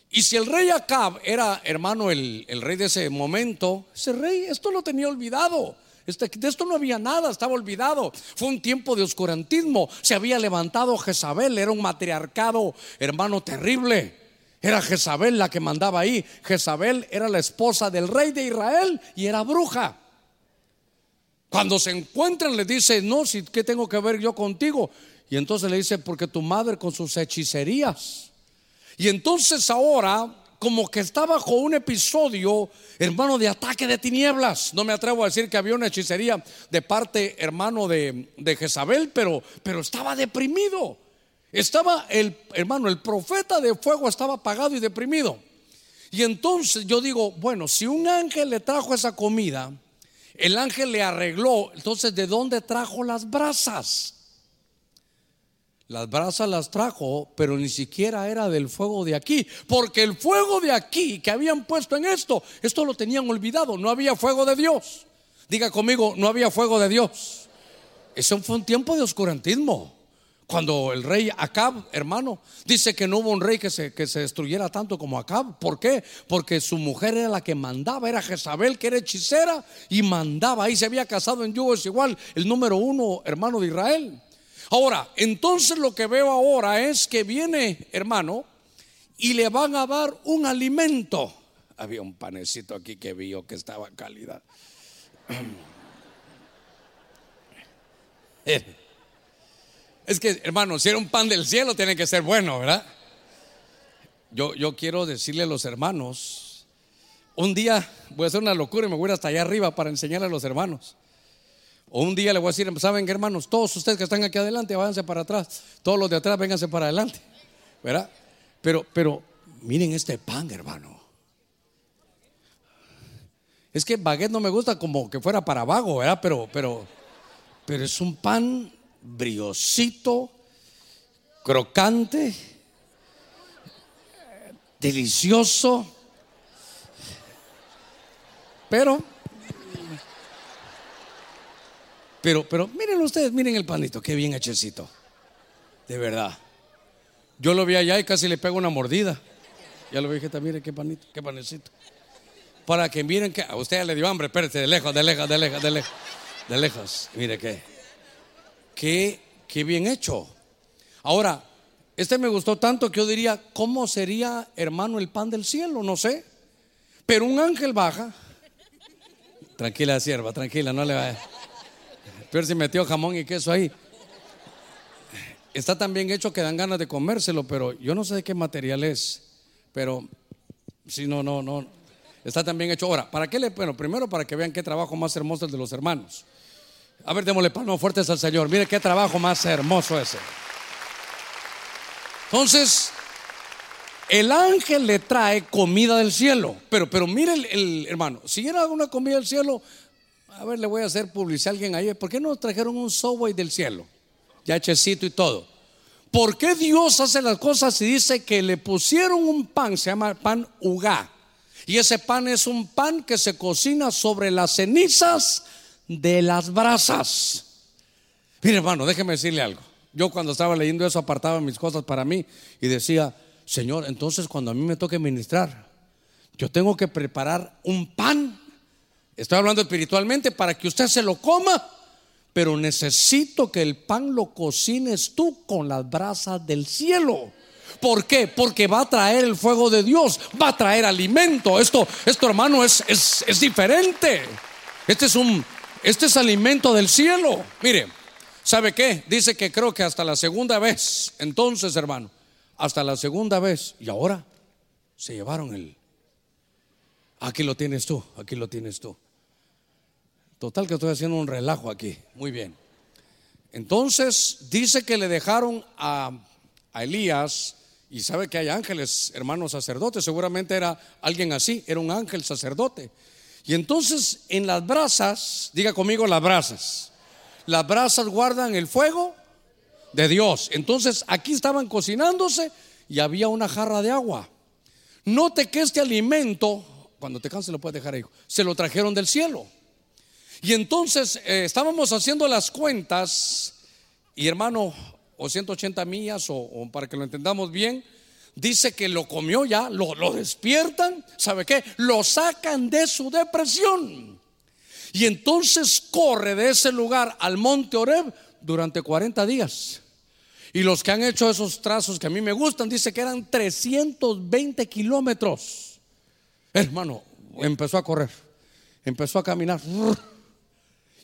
Y si el rey Acab era, hermano, el, el rey de ese momento, ese rey, esto lo tenía olvidado. Este, de esto no había nada, estaba olvidado. Fue un tiempo de oscurantismo. Se había levantado Jezabel, era un matriarcado, hermano, terrible. Era Jezabel la que mandaba ahí. Jezabel era la esposa del rey de Israel y era bruja. Cuando se encuentran le dice, no, si, ¿qué tengo que ver yo contigo? Y entonces le dice, porque tu madre con sus hechicerías. Y entonces ahora, como que está bajo un episodio, hermano, de ataque de tinieblas. No me atrevo a decir que había una hechicería de parte, hermano, de, de Jezabel, pero, pero estaba deprimido. Estaba el, hermano, el profeta de fuego estaba apagado y deprimido. Y entonces yo digo, bueno, si un ángel le trajo esa comida, el ángel le arregló, entonces ¿de dónde trajo las brasas? Las brasas las trajo, pero ni siquiera era del fuego de aquí, porque el fuego de aquí que habían puesto en esto, esto lo tenían olvidado, no había fuego de Dios. Diga conmigo, no había fuego de Dios. Eso fue un tiempo de oscurantismo. Cuando el rey Acab, hermano, dice que no hubo un rey que se, que se destruyera tanto como Acab. ¿Por qué? Porque su mujer era la que mandaba, era Jezabel, que era hechicera y mandaba. Ahí se había casado en yugo, es igual, el número uno hermano de Israel. Ahora, entonces lo que veo ahora es que viene, hermano, y le van a dar un alimento. Había un panecito aquí que vio que estaba calidad. Es que, hermano, si era un pan del cielo, tiene que ser bueno, ¿verdad? Yo, yo quiero decirle a los hermanos, un día voy a hacer una locura y me voy a ir hasta allá arriba para enseñarle a los hermanos. O un día le voy a decir, ¿saben qué, hermanos? Todos ustedes que están aquí adelante, váyanse para atrás. Todos los de atrás, vénganse para adelante. ¿Verdad? Pero, pero, miren este pan, hermano. Es que baguette no me gusta como que fuera para vago, ¿verdad? Pero, pero, pero es un pan briosito, crocante, delicioso. Pero Pero, pero miren ustedes, miren el panito, qué bien hechecito. De verdad. Yo lo vi allá y casi le pego una mordida. Ya lo dije también, mire qué panito, qué panecito. Para que miren que a usted ya le dio hambre, espérate, de lejos, de lejos, de lejos, de lejos. De lejos. Mire qué. Qué, qué bien hecho. Ahora, este me gustó tanto que yo diría, ¿cómo sería, hermano, el pan del cielo? No sé. Pero un ángel baja. Tranquila, sierva, tranquila, no le vaya. Pero si metió jamón y queso ahí. Está tan bien hecho que dan ganas de comérselo, pero yo no sé de qué material es. Pero si no, no, no. Está tan bien hecho. Ahora, ¿para qué le? Bueno, primero para que vean qué trabajo más hermoso el de los hermanos. A ver, démosle palmas fuertes al Señor. Mire qué trabajo más hermoso ese. Entonces, el ángel le trae comida del cielo. Pero, pero mire el, hermano, si era una comida del cielo, a ver, le voy a hacer publicidad a alguien ahí. ¿Por qué no trajeron un subway del cielo? Ya hechecito y todo. ¿Por qué Dios hace las cosas y dice que le pusieron un pan, se llama pan ugá? Y ese pan es un pan que se cocina sobre las cenizas de las brasas. Mire, hermano, déjeme decirle algo. Yo cuando estaba leyendo eso apartaba mis cosas para mí y decía, Señor, entonces cuando a mí me toque ministrar, yo tengo que preparar un pan Estoy hablando espiritualmente para que usted se lo coma, pero necesito que el pan lo cocines tú con las brasas del cielo. ¿Por qué? Porque va a traer el fuego de Dios, va a traer alimento. Esto, esto hermano, es, es, es diferente. Este es un, este es alimento del cielo. Mire, ¿sabe qué? Dice que creo que hasta la segunda vez, entonces hermano, hasta la segunda vez, y ahora se llevaron el, Aquí lo tienes tú, aquí lo tienes tú. Total que estoy haciendo un relajo aquí. Muy bien. Entonces dice que le dejaron a, Elías y sabe que hay ángeles, hermanos sacerdotes. Seguramente era alguien así, era un ángel sacerdote. Y entonces en las brasas, diga conmigo las brasas, las brasas guardan el fuego de Dios. Entonces aquí estaban cocinándose y había una jarra de agua. Note que este alimento, cuando te canses lo puedes dejar ahí, se lo trajeron del cielo. Y entonces eh, estábamos haciendo las cuentas y hermano, o 180 millas, o, o para que lo entendamos bien, dice que lo comió ya, lo, lo despiertan, ¿sabe qué? Lo sacan de su depresión. Y entonces corre de ese lugar al monte Oreb durante 40 días. Y los que han hecho esos trazos que a mí me gustan, dice que eran 320 kilómetros. Hermano, empezó a correr, empezó a caminar.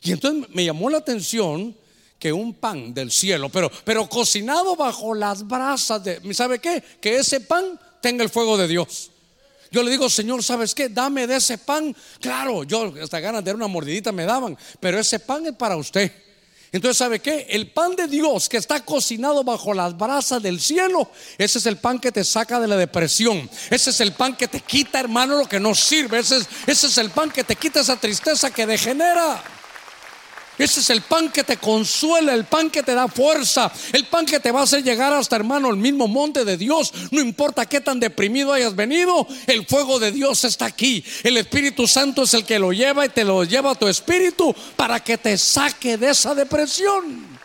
Y entonces me llamó la atención que un pan del cielo, pero, pero cocinado bajo las brasas de, ¿sabe qué? Que ese pan tenga el fuego de Dios. Yo le digo, Señor, ¿sabes qué? Dame de ese pan. Claro, yo hasta ganas de dar una mordidita me daban, pero ese pan es para usted. Entonces, ¿sabe qué? El pan de Dios que está cocinado bajo las brasas del cielo, ese es el pan que te saca de la depresión. Ese es el pan que te quita, hermano, lo que no sirve. Ese es, ese es el pan que te quita esa tristeza que degenera. Ese es el pan que te consuela, el pan que te da fuerza, el pan que te va a hacer llegar hasta, hermano, el mismo monte de Dios. No importa qué tan deprimido hayas venido, el fuego de Dios está aquí. El Espíritu Santo es el que lo lleva y te lo lleva a tu espíritu para que te saque de esa depresión.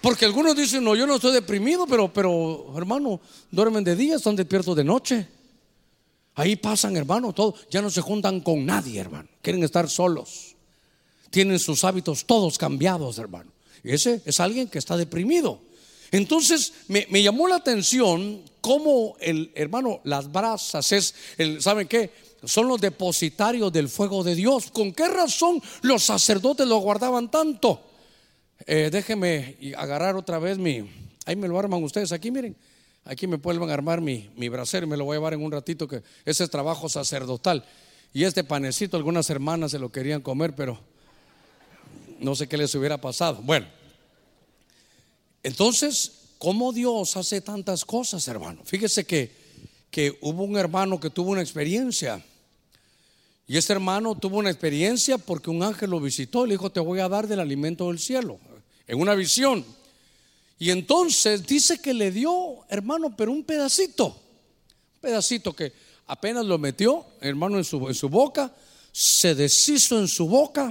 Porque algunos dicen, no, yo no estoy deprimido, pero, pero, hermano, duermen de día, están despiertos de noche. Ahí pasan, hermano, todo. Ya no se juntan con nadie, hermano. Quieren estar solos tienen sus hábitos todos cambiados, hermano. Ese es alguien que está deprimido. Entonces me, llamó la atención cómo el hermano, las brasas es, el, ¿saben qué? Son los depositarios del fuego de Dios. ¿Con qué razón los sacerdotes lo guardaban tanto? Eh, déjenme agarrar otra vez mi, ahí me lo arman ustedes aquí, miren. Aquí me vuelvan a armar mi, mi brasero me lo voy a llevar en un ratito, que ese es trabajo sacerdotal. Y este panecito, algunas hermanas se lo querían comer, pero no sé qué les hubiera pasado. Bueno, entonces, ¿cómo Dios hace tantas cosas, hermano? Fíjese que, que hubo un hermano que tuvo una experiencia. Y ese hermano tuvo una experiencia porque un ángel lo visitó y le dijo, te voy a dar del alimento del cielo, en una visión. Y entonces dice que le dio, hermano, pero un pedacito, un pedacito que apenas lo metió, hermano, en su, en su boca, se deshizo en su boca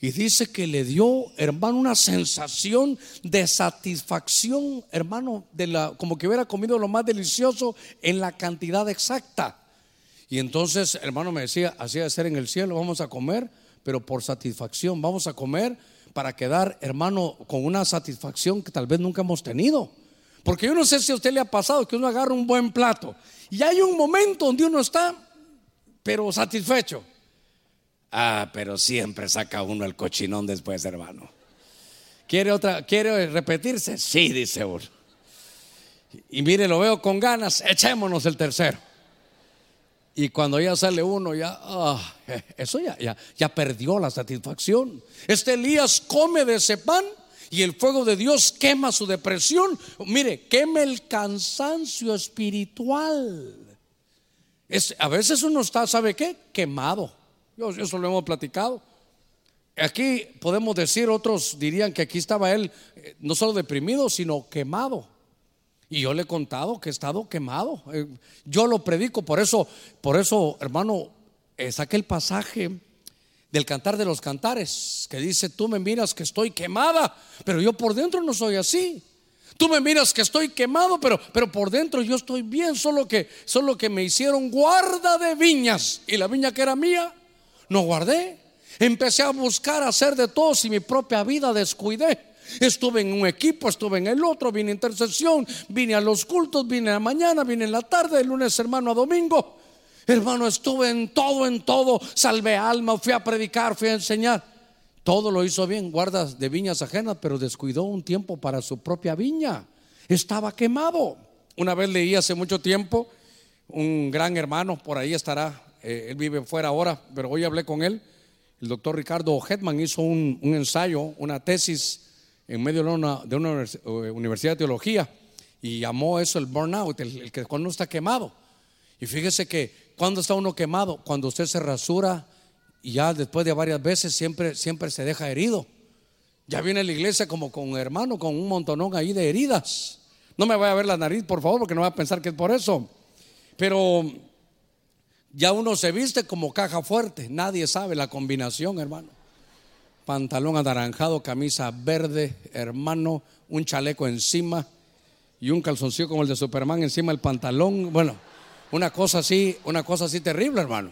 y dice que le dio, hermano, una sensación de satisfacción, hermano, de la, como que hubiera comido lo más delicioso en la cantidad exacta. Y entonces, hermano, me decía, así de ser en el cielo, vamos a comer, pero por satisfacción, vamos a comer para quedar, hermano, con una satisfacción que tal vez nunca hemos tenido. Porque yo no sé si a usted le ha pasado que uno agarra un buen plato y hay un momento donde uno está, pero satisfecho. Ah, pero siempre saca uno el cochinón después, hermano. ¿Quiere otra? ¿Quiere repetirse? Sí, dice uno. Y mire, lo veo con ganas, echémonos el tercero. Y cuando ya sale uno, ya, ah, eso ya, ya, ya perdió la satisfacción. Este Elías come de ese pan y el fuego de Dios quema su depresión. Mire, quema el cansancio espiritual. Es, a veces uno está, ¿sabe qué? Quemado. Yo, eso lo hemos platicado. Aquí podemos decir, otros dirían que aquí estaba él eh, no solo deprimido, sino quemado. Y yo le he contado que he estado quemado. Eh, yo lo predico, por eso, por eso, hermano, eh, saqué el pasaje del cantar de los cantares, que dice, tú me miras que estoy quemada, pero yo por dentro no soy así. Tú me miras que estoy quemado, pero, pero por dentro yo estoy bien, solo que, solo que me hicieron guarda de viñas y la viña que era mía no guardé. Empecé a buscar hacer de todos y mi propia vida descuidé. Estuve en un equipo, estuve en el otro, vine a intercesión, vine a los cultos, vine a la mañana, vine en la tarde, el lunes hermano a domingo. Hermano, estuve en todo, en todo. Salvé alma, fui a predicar, fui a enseñar. Todo lo hizo bien, guardas de viñas ajenas, pero descuidó un tiempo para su propia viña. Estaba quemado. Una vez leí hace mucho tiempo, un gran hermano, por ahí estará eh, él vive fuera ahora, pero hoy hablé con él. El doctor Ricardo Hetman hizo un, ensayo, una tesis en medio de una, de una, eh, universidad de teología y llamó eso el burnout, el, que cuando está quemado. Y fíjese que, ¿cuándo está uno quemado? Cuando usted se rasura y ya después de varias veces siempre, siempre se deja herido. Ya viene la iglesia como con un hermano, con un montonón ahí de heridas. No me vaya a ver la nariz, por favor, porque no va a pensar que es por eso. Pero ya uno se viste como caja fuerte. Nadie sabe la combinación, hermano. Pantalón anaranjado, camisa verde, hermano, un chaleco encima y un calzoncillo como el de Superman encima del pantalón. Bueno, una cosa así, una cosa así terrible, hermano.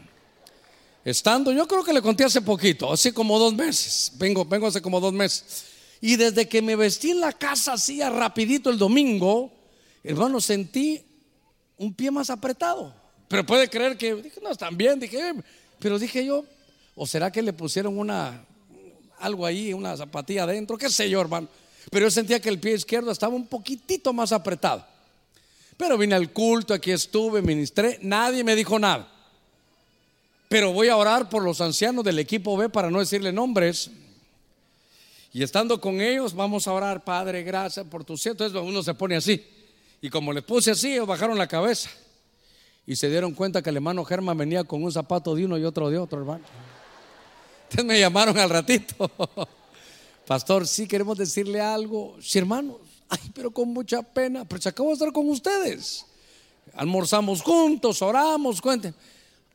Estando, yo creo que le conté hace poquito, así como dos meses. Vengo, vengo hace como dos meses. Y desde que me vestí en la casa así rapidito el domingo, hermano, sentí un pie más apretado. Pero puede creer que, dije, no, están bien, dije, eh", pero dije yo, ¿o será que le pusieron una, algo ahí, una zapatilla adentro? ¿Qué sé yo, hermano? Pero yo sentía que el pie izquierdo estaba un poquitito más apretado. Pero vine al culto, aquí estuve, ministré, nadie me dijo nada. Pero voy a orar por los ancianos del equipo B para no decirle nombres. Y estando con ellos, vamos a orar, Padre, gracias por tu cielo. Entonces uno se pone así. Y como le puse así, ellos bajaron la cabeza. Y se dieron cuenta que el hermano Germán venía con un zapato de uno y otro de otro, hermano. Entonces me llamaron al ratito. Pastor, sí queremos decirle algo. Sí, hermanos. Ay, pero con mucha pena. Pero se acabo de estar con ustedes. Almorzamos juntos, oramos, cuenten.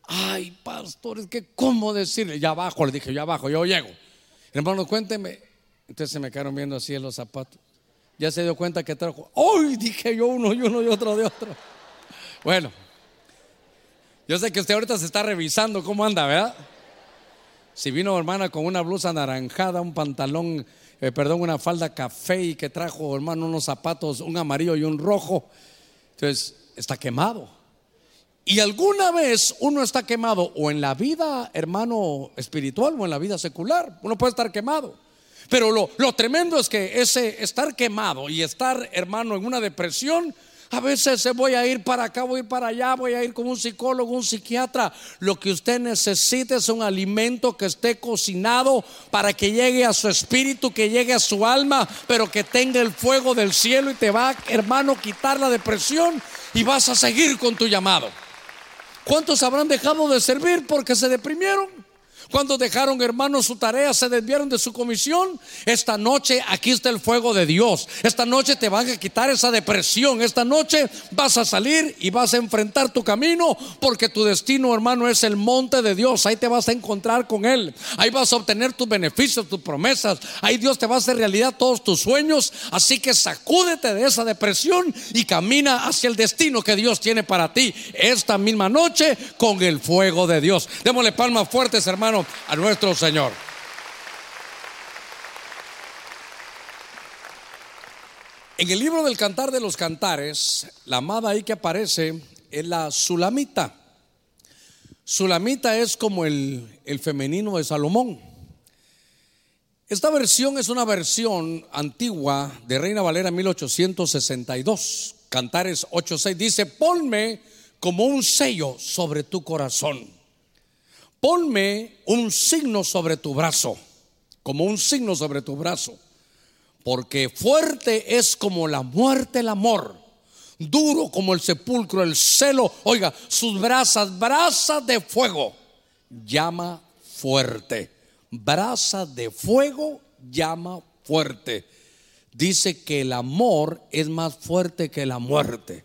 Ay, pastor, es que cómo decirle. Ya abajo, le dije, ya abajo, yo llego. Hermano, cuénteme. Entonces se me quedaron viendo así en los zapatos. Ya se dio cuenta que trajo. ¡Ay! Dije yo uno y uno y otro de otro. Bueno, yo sé que usted ahorita se está revisando cómo anda, ¿verdad? Si vino hermana con una blusa anaranjada, un pantalón, eh, perdón, una falda café y que trajo hermano unos zapatos, un amarillo y un rojo, entonces está quemado. Y alguna vez uno está quemado o en la vida, hermano, espiritual o en la vida secular. Uno puede estar quemado. Pero lo, lo tremendo es que ese estar quemado y estar, hermano, en una depresión a veces voy a ir para acá, voy a ir para allá, voy a ir con un psicólogo, un psiquiatra. Lo que usted necesita es un alimento que esté cocinado para que llegue a su espíritu, que llegue a su alma, pero que tenga el fuego del cielo y te va, hermano, quitar la depresión y vas a seguir con tu llamado. ¿Cuántos habrán dejado de servir porque se deprimieron? Cuando dejaron, hermanos, su tarea, se desviaron de su comisión. Esta noche aquí está el fuego de Dios. Esta noche te van a quitar esa depresión. Esta noche vas a salir y vas a enfrentar tu camino porque tu destino, hermano, es el monte de Dios. Ahí te vas a encontrar con Él. Ahí vas a obtener tus beneficios, tus promesas. Ahí Dios te va a hacer realidad todos tus sueños. Así que sacúdete de esa depresión y camina hacia el destino que Dios tiene para ti esta misma noche con el fuego de Dios. Démosle palmas fuertes, hermano a nuestro Señor. En el libro del Cantar de los Cantares, la amada ahí que aparece es la Sulamita. Sulamita es como el, el femenino de Salomón. Esta versión es una versión antigua de Reina Valera 1862. Cantares 8.6 dice, ponme como un sello sobre tu corazón ponme un signo sobre tu brazo, como un signo sobre tu brazo, porque fuerte es como la muerte el amor, duro como el sepulcro el celo, oiga, sus brasas, brasas de fuego, llama fuerte, brasas de fuego llama fuerte. Dice que el amor es más fuerte que la muerte.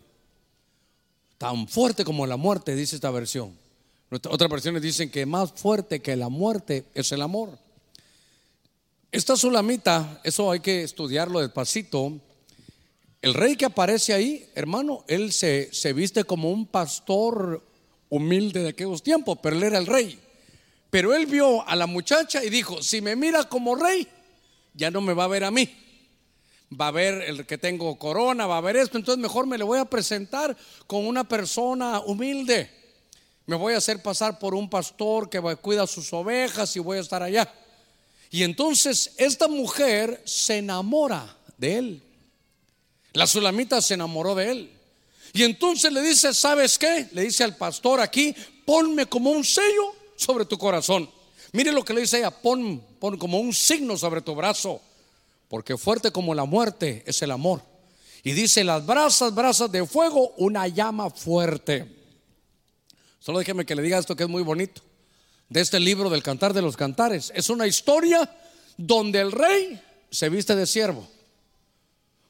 Tan fuerte como la muerte, dice esta versión. Otras versiones dicen que más fuerte que la muerte es el amor. Esta sulamita, eso hay que estudiarlo despacito. El rey que aparece ahí, hermano, él se, se viste como un pastor humilde de aquellos tiempos, pero él era el rey. Pero él vio a la muchacha y dijo, si me mira como rey, ya no me va a ver a mí. Va a ver el que tengo corona, va a ver esto, entonces mejor me le voy a presentar con una persona humilde. Me voy a hacer pasar por un pastor que cuida sus ovejas y voy a estar allá. Y entonces esta mujer se enamora de él. La sulamita se enamoró de él. Y entonces le dice, ¿sabes qué? Le dice al pastor aquí, ponme como un sello sobre tu corazón. Mire lo que le dice ella, pon, pon como un signo sobre tu brazo, porque fuerte como la muerte es el amor. Y dice, las brasas, brasas de fuego, una llama fuerte. Solo déjeme que le diga esto que es muy bonito. De este libro del Cantar de los Cantares. Es una historia donde el rey se viste de siervo.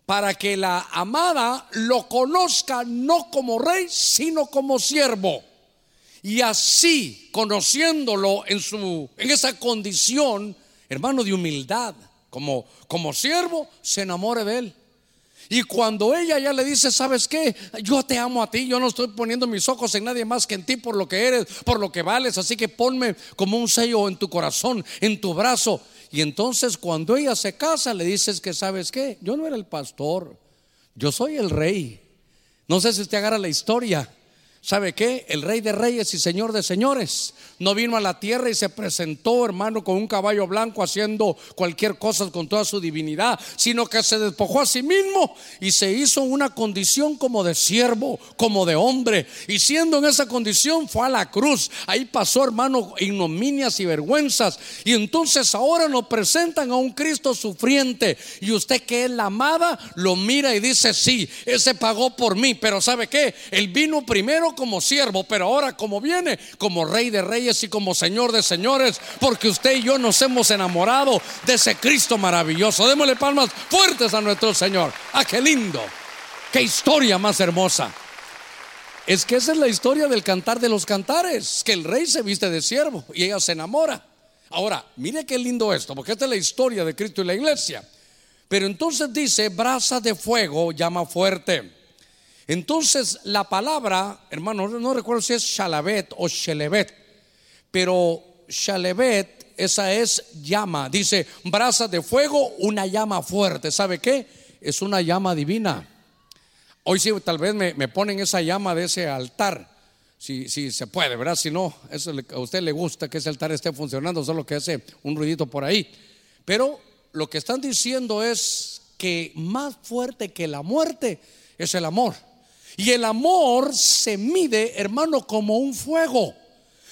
Para que la amada lo conozca no como rey, sino como siervo. Y así, conociéndolo en su en esa condición, hermano de humildad, como como siervo, se enamore de él. Y cuando ella ya le dice, ¿sabes qué? Yo te amo a ti, yo no estoy poniendo mis ojos en nadie más que en ti por lo que eres, por lo que vales, así que ponme como un sello en tu corazón, en tu brazo. Y entonces cuando ella se casa, le dices que, ¿sabes qué? Yo no era el pastor, yo soy el rey. No sé si usted agarra la historia. ¿Sabe qué? El rey de reyes y señor de señores no vino a la tierra y se presentó, hermano, con un caballo blanco haciendo cualquier cosa con toda su divinidad, sino que se despojó a sí mismo y se hizo una condición como de siervo, como de hombre. Y siendo en esa condición fue a la cruz. Ahí pasó, hermano, ignominias y vergüenzas. Y entonces ahora nos presentan a un Cristo sufriente. Y usted que es la amada, lo mira y dice, sí, ese pagó por mí. Pero ¿sabe qué? Él vino primero como siervo, pero ahora como viene como rey de reyes y como señor de señores, porque usted y yo nos hemos enamorado de ese Cristo maravilloso. Démosle palmas fuertes a nuestro Señor. Ah, qué lindo. Qué historia más hermosa. Es que esa es la historia del cantar de los cantares, que el rey se viste de siervo y ella se enamora. Ahora, mire qué lindo esto, porque esta es la historia de Cristo y la iglesia. Pero entonces dice, brasa de fuego llama fuerte. Entonces la palabra, hermano, no recuerdo si es shalabet o shelebet, pero shalebet, esa es llama. Dice, brasa de fuego, una llama fuerte. ¿Sabe qué? Es una llama divina. Hoy sí, tal vez me, ponen esa llama de ese altar. Si, si, se puede, ¿verdad? Si no, eso a usted le gusta que ese altar esté funcionando, solo que hace un ruidito por ahí. Pero lo que están diciendo es que más fuerte que la muerte es el amor. Y el amor se mide, hermano, como un fuego.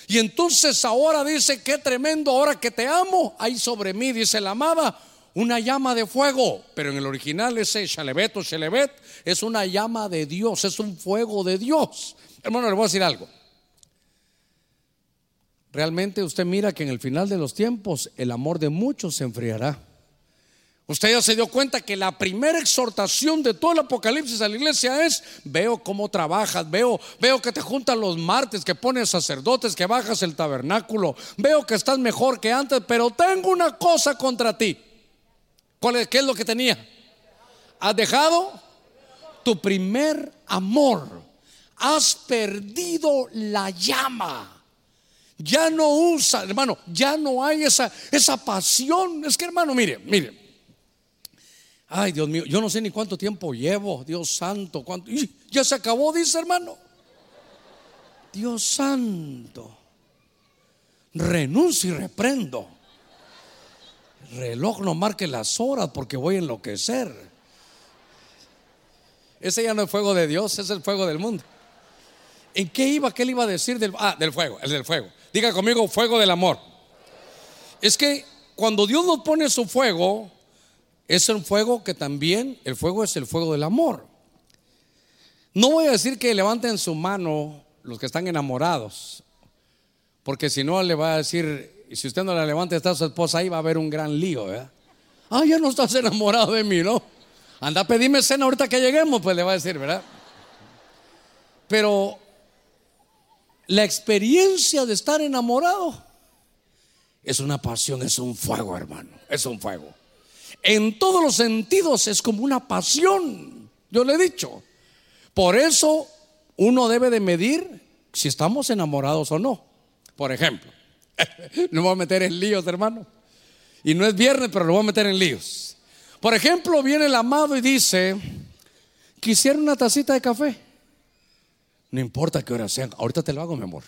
Y entonces ahora dice, qué tremendo, ahora que te amo, hay sobre mí, dice la amada, una llama de fuego. Pero en el original ese shalebet o shelebet es una llama de Dios, es un fuego de Dios. Hermano, le voy a decir algo. Realmente usted mira que en el final de los tiempos el amor de muchos se enfriará. Usted ya se dio cuenta que la primera exhortación de todo el Apocalipsis a la iglesia es, veo cómo trabajas, veo, veo que te juntan los martes, que pones sacerdotes, que bajas el tabernáculo, veo que estás mejor que antes, pero tengo una cosa contra ti. ¿Cuál es, ¿Qué es lo que tenía? Has dejado tu primer amor. Has perdido la llama. Ya no usa, hermano, ya no hay esa, esa pasión. Es que, hermano, mire, mire. Ay, Dios mío, yo no sé ni cuánto tiempo llevo, Dios santo, cuánto. ya se acabó, dice hermano. Dios santo. Renuncio y reprendo. El reloj no marque las horas porque voy a enloquecer. Ese ya no es fuego de Dios, es el fuego del mundo. ¿En qué iba? ¿Qué le iba a decir del, ah, del fuego? El del fuego. Diga conmigo, fuego del amor. Es que cuando Dios nos pone su fuego, es un fuego que también, el fuego es el fuego del amor. No voy a decir que levanten su mano los que están enamorados, porque si no le va a decir, si usted no la levanta, está su esposa ahí, va a haber un gran lío, ¿verdad? Ah, ya no estás enamorado de mí, ¿no? Anda a pedirme cena ahorita que lleguemos, pues le va a decir, ¿verdad? Pero la experiencia de estar enamorado es una pasión, es un fuego, hermano, es un fuego en todos los sentidos es como una pasión. Yo le he dicho. Por eso uno debe de medir si estamos enamorados o no. Por ejemplo, no voy a meter en líos, hermano. Y no es viernes, pero lo voy a meter en líos. Por ejemplo, viene el amado y dice, quisiera una tacita de café. No importa qué hora sea, ahorita te lo hago, mi amor.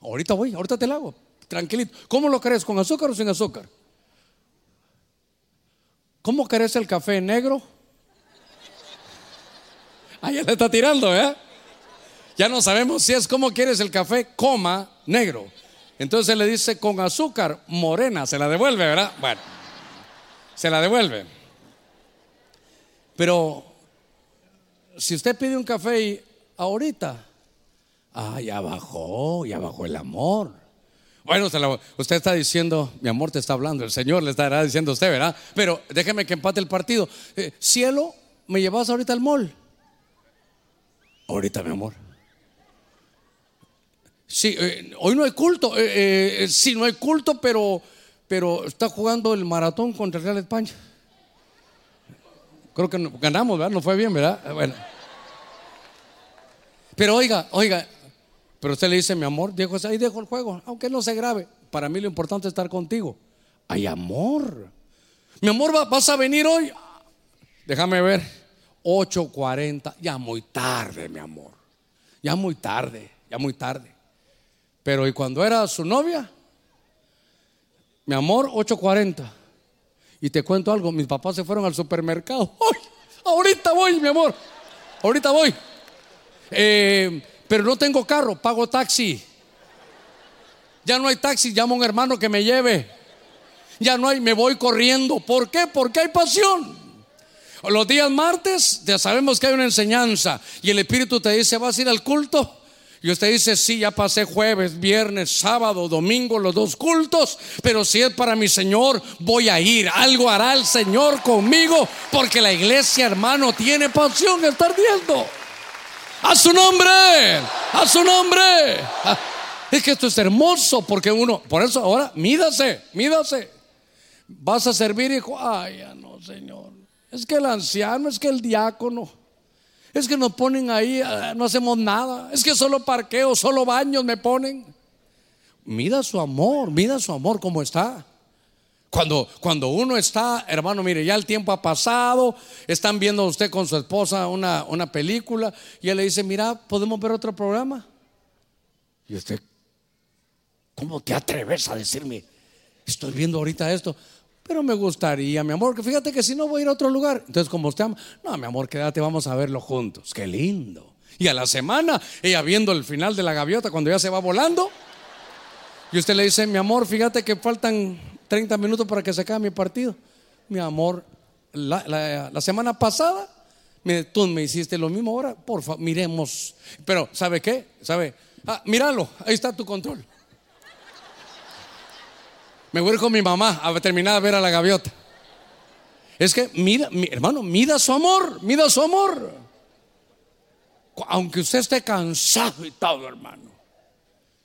Ahorita voy, ahorita te lo hago. Tranquilito. ¿Cómo lo crees? ¿Con azúcar o sin azúcar? ¿Cómo querés el café negro? Ahí le está tirando, ¿eh? Ya no sabemos si es cómo quieres el café, coma negro. Entonces le dice con azúcar morena, se la devuelve, ¿verdad? Bueno, se la devuelve. Pero si usted pide un café ahorita, Ah, ya bajó, ya bajó el amor. Bueno, usted está diciendo, mi amor te está hablando, el Señor le estará diciendo a usted, ¿verdad? Pero déjeme que empate el partido. Eh, cielo, ¿me llevas ahorita al mall? Ahorita, mi amor. Sí, eh, hoy no hay culto. Eh, sí, no hay culto, pero, pero está jugando el maratón contra el Real España. Creo que ganamos, ¿verdad? No fue bien, ¿verdad? Bueno. Pero oiga, oiga, pero usted le dice, mi amor, Diego, ahí dejo el juego, aunque no se grabe. Para mí lo importante es estar contigo. Hay amor. Mi amor, ¿vas a venir hoy? Déjame ver. 8.40. Ya muy tarde, mi amor. Ya muy tarde, ya muy tarde. Pero ¿y cuando era su novia? Mi amor, 8.40. Y te cuento algo, mis papás se fueron al supermercado. ¡Ay! Ahorita voy, mi amor. Ahorita voy. Eh, pero no tengo carro, pago taxi. Ya no hay taxi, llamo a un hermano que me lleve. Ya no hay, me voy corriendo. ¿Por qué? Porque hay pasión. Los días martes ya sabemos que hay una enseñanza y el Espíritu te dice, ¿vas a ir al culto? Y usted dice, sí, ya pasé jueves, viernes, sábado, domingo, los dos cultos, pero si es para mi Señor, voy a ir. Algo hará el Señor conmigo, porque la iglesia, hermano, tiene pasión estar viendo. A su nombre, a su nombre. Es que esto es hermoso porque uno, por eso ahora, mídase, mídase. Vas a servir, hijo. Ay, ya no, Señor. Es que el anciano, es que el diácono. Es que nos ponen ahí, ah, no hacemos nada. Es que solo parqueo, solo baños me ponen. Mida su amor, mida su amor como está. Cuando, cuando uno está, hermano, mire, ya el tiempo ha pasado, están viendo usted con su esposa una, una película y él le dice, mira, ¿podemos ver otro programa? Y usted, ¿cómo te atreves a decirme, estoy viendo ahorita esto? Pero me gustaría, mi amor, que fíjate que si no voy a ir a otro lugar. Entonces, como usted ama, no, mi amor, quédate, vamos a verlo juntos. Qué lindo. Y a la semana, ella viendo el final de la gaviota cuando ya se va volando. Y usted le dice, mi amor, fíjate que faltan 30 minutos para que se acabe mi partido. Mi amor, la, semana pasada tú me hiciste lo mismo ahora, por favor, miremos. Pero, ¿sabe qué? ¿Sabe? Ah, míralo, ahí está tu control. Me voy a ir con mi mamá a terminar de ver a la gaviota. Es que, mira, mi, hermano, mida su amor, mida su amor. Aunque usted esté cansado y todo, hermano.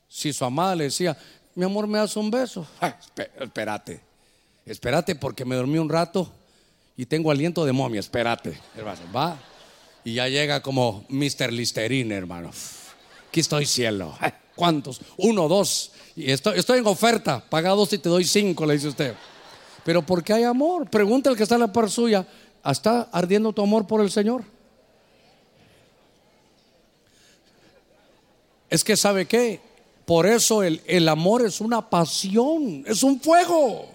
Si su amada le decía, mi amor, ¿me das un beso? espérate, espérate porque me dormí un rato y tengo aliento de momia, espérate, hermano, va. Y ya llega como Mr. Listerine, hermano. Aquí estoy cielo. ¿Cuántos? Uno, dos. Y estoy, en oferta. Paga dos y te doy cinco, le dice usted. Pero porque hay amor. Pregunta el que está en la par suya. ¿Está ardiendo tu amor por el Señor? Es que sabe qué? Por eso el, el amor es una pasión, es un fuego.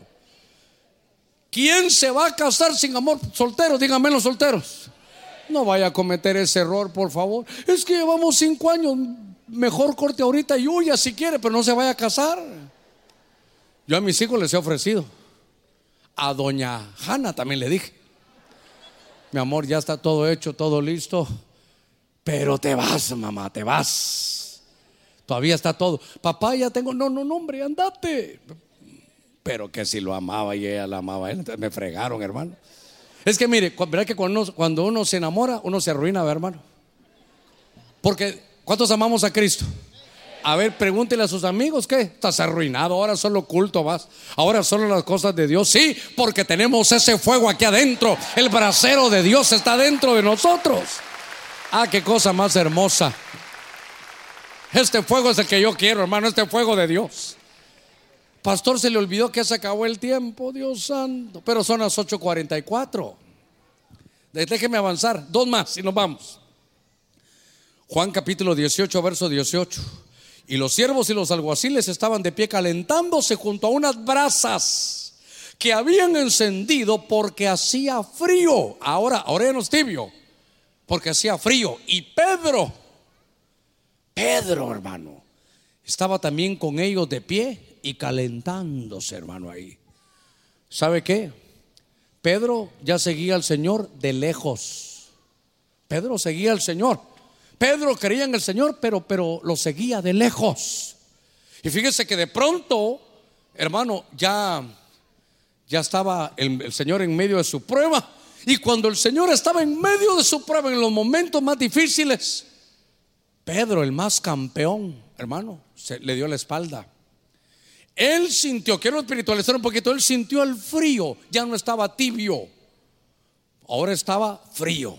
¿Quién se va a casar sin amor? Solteros, díganme los solteros. No vaya a cometer ese error, por favor. Es que llevamos cinco años. Mejor corte ahorita y huya si quiere, pero no se vaya a casar. Yo a mis hijos les he ofrecido. A doña Hanna también le dije. Mi amor, ya está todo hecho, todo listo. Pero te vas, mamá, te vas. Todavía está todo. Papá, ya tengo. No, no, no, hombre, andate. Pero que si lo amaba y ella la amaba él, me fregaron, hermano. Es que mire, ¿verdad que cuando uno, cuando uno se enamora, uno se arruina, hermano? Porque, ¿cuántos amamos a Cristo? A ver, pregúntele a sus amigos, ¿qué? Estás arruinado, ahora solo culto vas, ahora solo las cosas de Dios. Sí, porque tenemos ese fuego aquí adentro, el brasero de Dios está dentro de nosotros. Ah, qué cosa más hermosa. Este fuego es el que yo quiero, hermano, este fuego de Dios. Pastor, se le olvidó que se acabó el tiempo, Dios santo. Pero son las 8:44. Déjeme avanzar. Dos más y nos vamos. Juan capítulo 18, verso 18. Y los siervos y los alguaciles estaban de pie calentándose junto a unas brasas que habían encendido porque hacía frío. Ahora, ahora ya no es tibio, porque hacía frío. Y Pedro Pedro, hermano, estaba también con ellos de pie y calentándose, hermano, ahí. ¿Sabe qué? Pedro ya seguía al Señor de lejos. Pedro seguía al Señor. Pedro creía en el Señor, pero, pero lo seguía de lejos. Y fíjese que de pronto, hermano, ya, ya estaba el, el Señor en medio de su prueba. Y cuando el Señor estaba en medio de su prueba, en los momentos más difíciles, Pedro, el más campeón, hermano, se le dio la espalda. Él sintió, quiero espiritualizar un poquito, él sintió el frío, ya no estaba tibio, ahora estaba frío.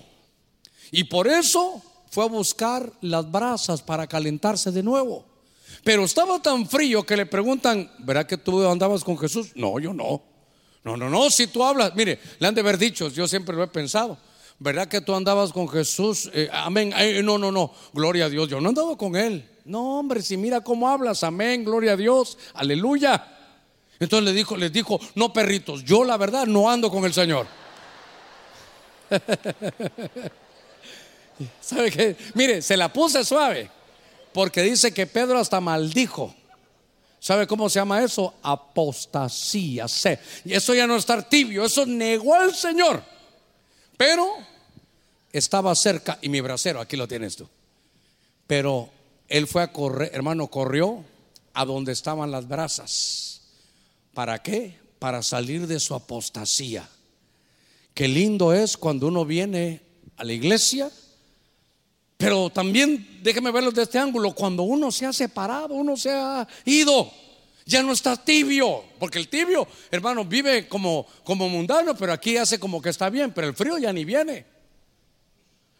Y por eso fue a buscar las brasas para calentarse de nuevo. Pero estaba tan frío que le preguntan, ¿verdad que tú andabas con Jesús? No, yo no. No, no, no, si tú hablas, mire, le han de haber dicho, yo siempre lo he pensado. ¿Verdad que tú andabas con Jesús? Eh, amén. no, no, no. Gloria a Dios. Yo no he andado con Él. No, hombre, si mira cómo hablas. Amén. Gloria a Dios. Aleluya. Entonces le dijo, les dijo, no perritos, yo la verdad no ando con el Señor. ¿Sabe qué? Mire, se la puse suave. Porque dice que Pedro hasta maldijo. ¿Sabe cómo se llama eso? Apostasía. Eso ya no estar tibio, eso negó al Señor. Pero estaba cerca y mi brasero, aquí lo tienes tú. Pero él fue a correr, hermano, corrió a donde estaban las brasas. ¿Para qué? Para salir de su apostasía. Qué lindo es cuando uno viene a la iglesia, pero también déjeme verlo desde este ángulo, cuando uno se ha separado, uno se ha ido, ya no está tibio, porque el tibio, hermano, vive como, como mundano, pero aquí hace como que está bien, pero el frío ya ni viene.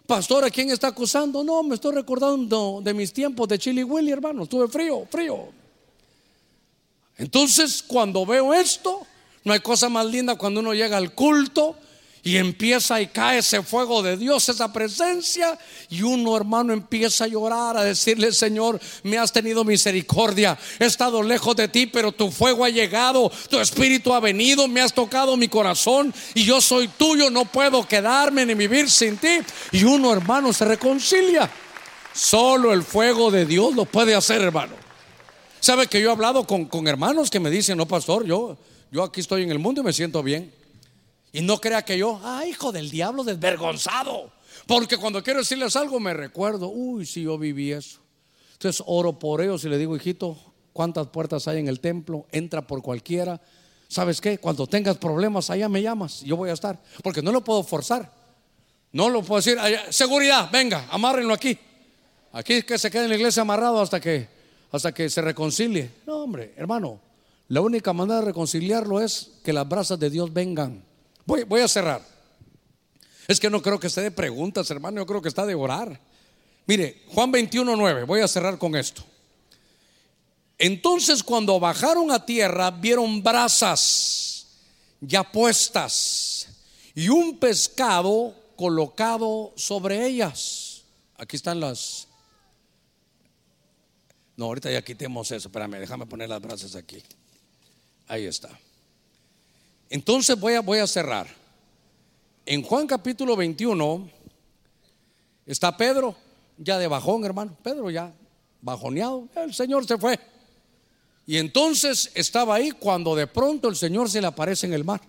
Pastor, ¿a quién está acusando? No, me estoy recordando de mis tiempos de Chili Willy, hermano. Estuve frío, frío. Entonces, cuando veo esto, no hay cosa más linda cuando uno llega al culto y empieza y cae ese fuego de Dios, esa presencia. Y uno, hermano, empieza a llorar, a decirle, Señor, me has tenido misericordia. He estado lejos de ti, pero tu fuego ha llegado, tu espíritu ha venido, me has tocado mi corazón y yo soy tuyo, no puedo quedarme ni vivir sin ti. Y uno, hermano, se reconcilia. Solo el fuego de Dios lo puede hacer, hermano. ¿Sabe que yo he hablado con, con hermanos que me dicen, no, pastor, yo, yo aquí estoy en el mundo y me siento bien? Y no crea que yo, ah, hijo del diablo, desvergonzado. Porque cuando quiero decirles algo me recuerdo, uy, si yo viví eso. Entonces oro por ellos y le digo, hijito, ¿cuántas puertas hay en el templo? Entra por cualquiera. ¿Sabes qué? Cuando tengas problemas, allá me llamas, yo voy a estar. Porque no lo puedo forzar. No lo puedo decir, seguridad, venga, amárrenlo aquí. Aquí es que se quede en la iglesia amarrado hasta que, hasta que se reconcilie. No, hombre, hermano, la única manera de reconciliarlo es que las brasas de Dios vengan. Voy, a cerrar. Es que no creo que esté de preguntas, hermano, yo creo que está de orar. Mire, Juan 21, 9, voy a cerrar con esto. Entonces cuando bajaron a tierra vieron brasas ya puestas y un pescado colocado sobre ellas. Aquí están las... No, ahorita ya quitemos eso, espérame, déjame poner las brasas aquí. Ahí está. Entonces voy a, cerrar. En Juan capítulo 21 está Pedro, ya de bajón, hermano. Pedro ya bajoneado. El Señor se fue. Y entonces estaba ahí cuando de pronto el Señor se le aparece en el mar.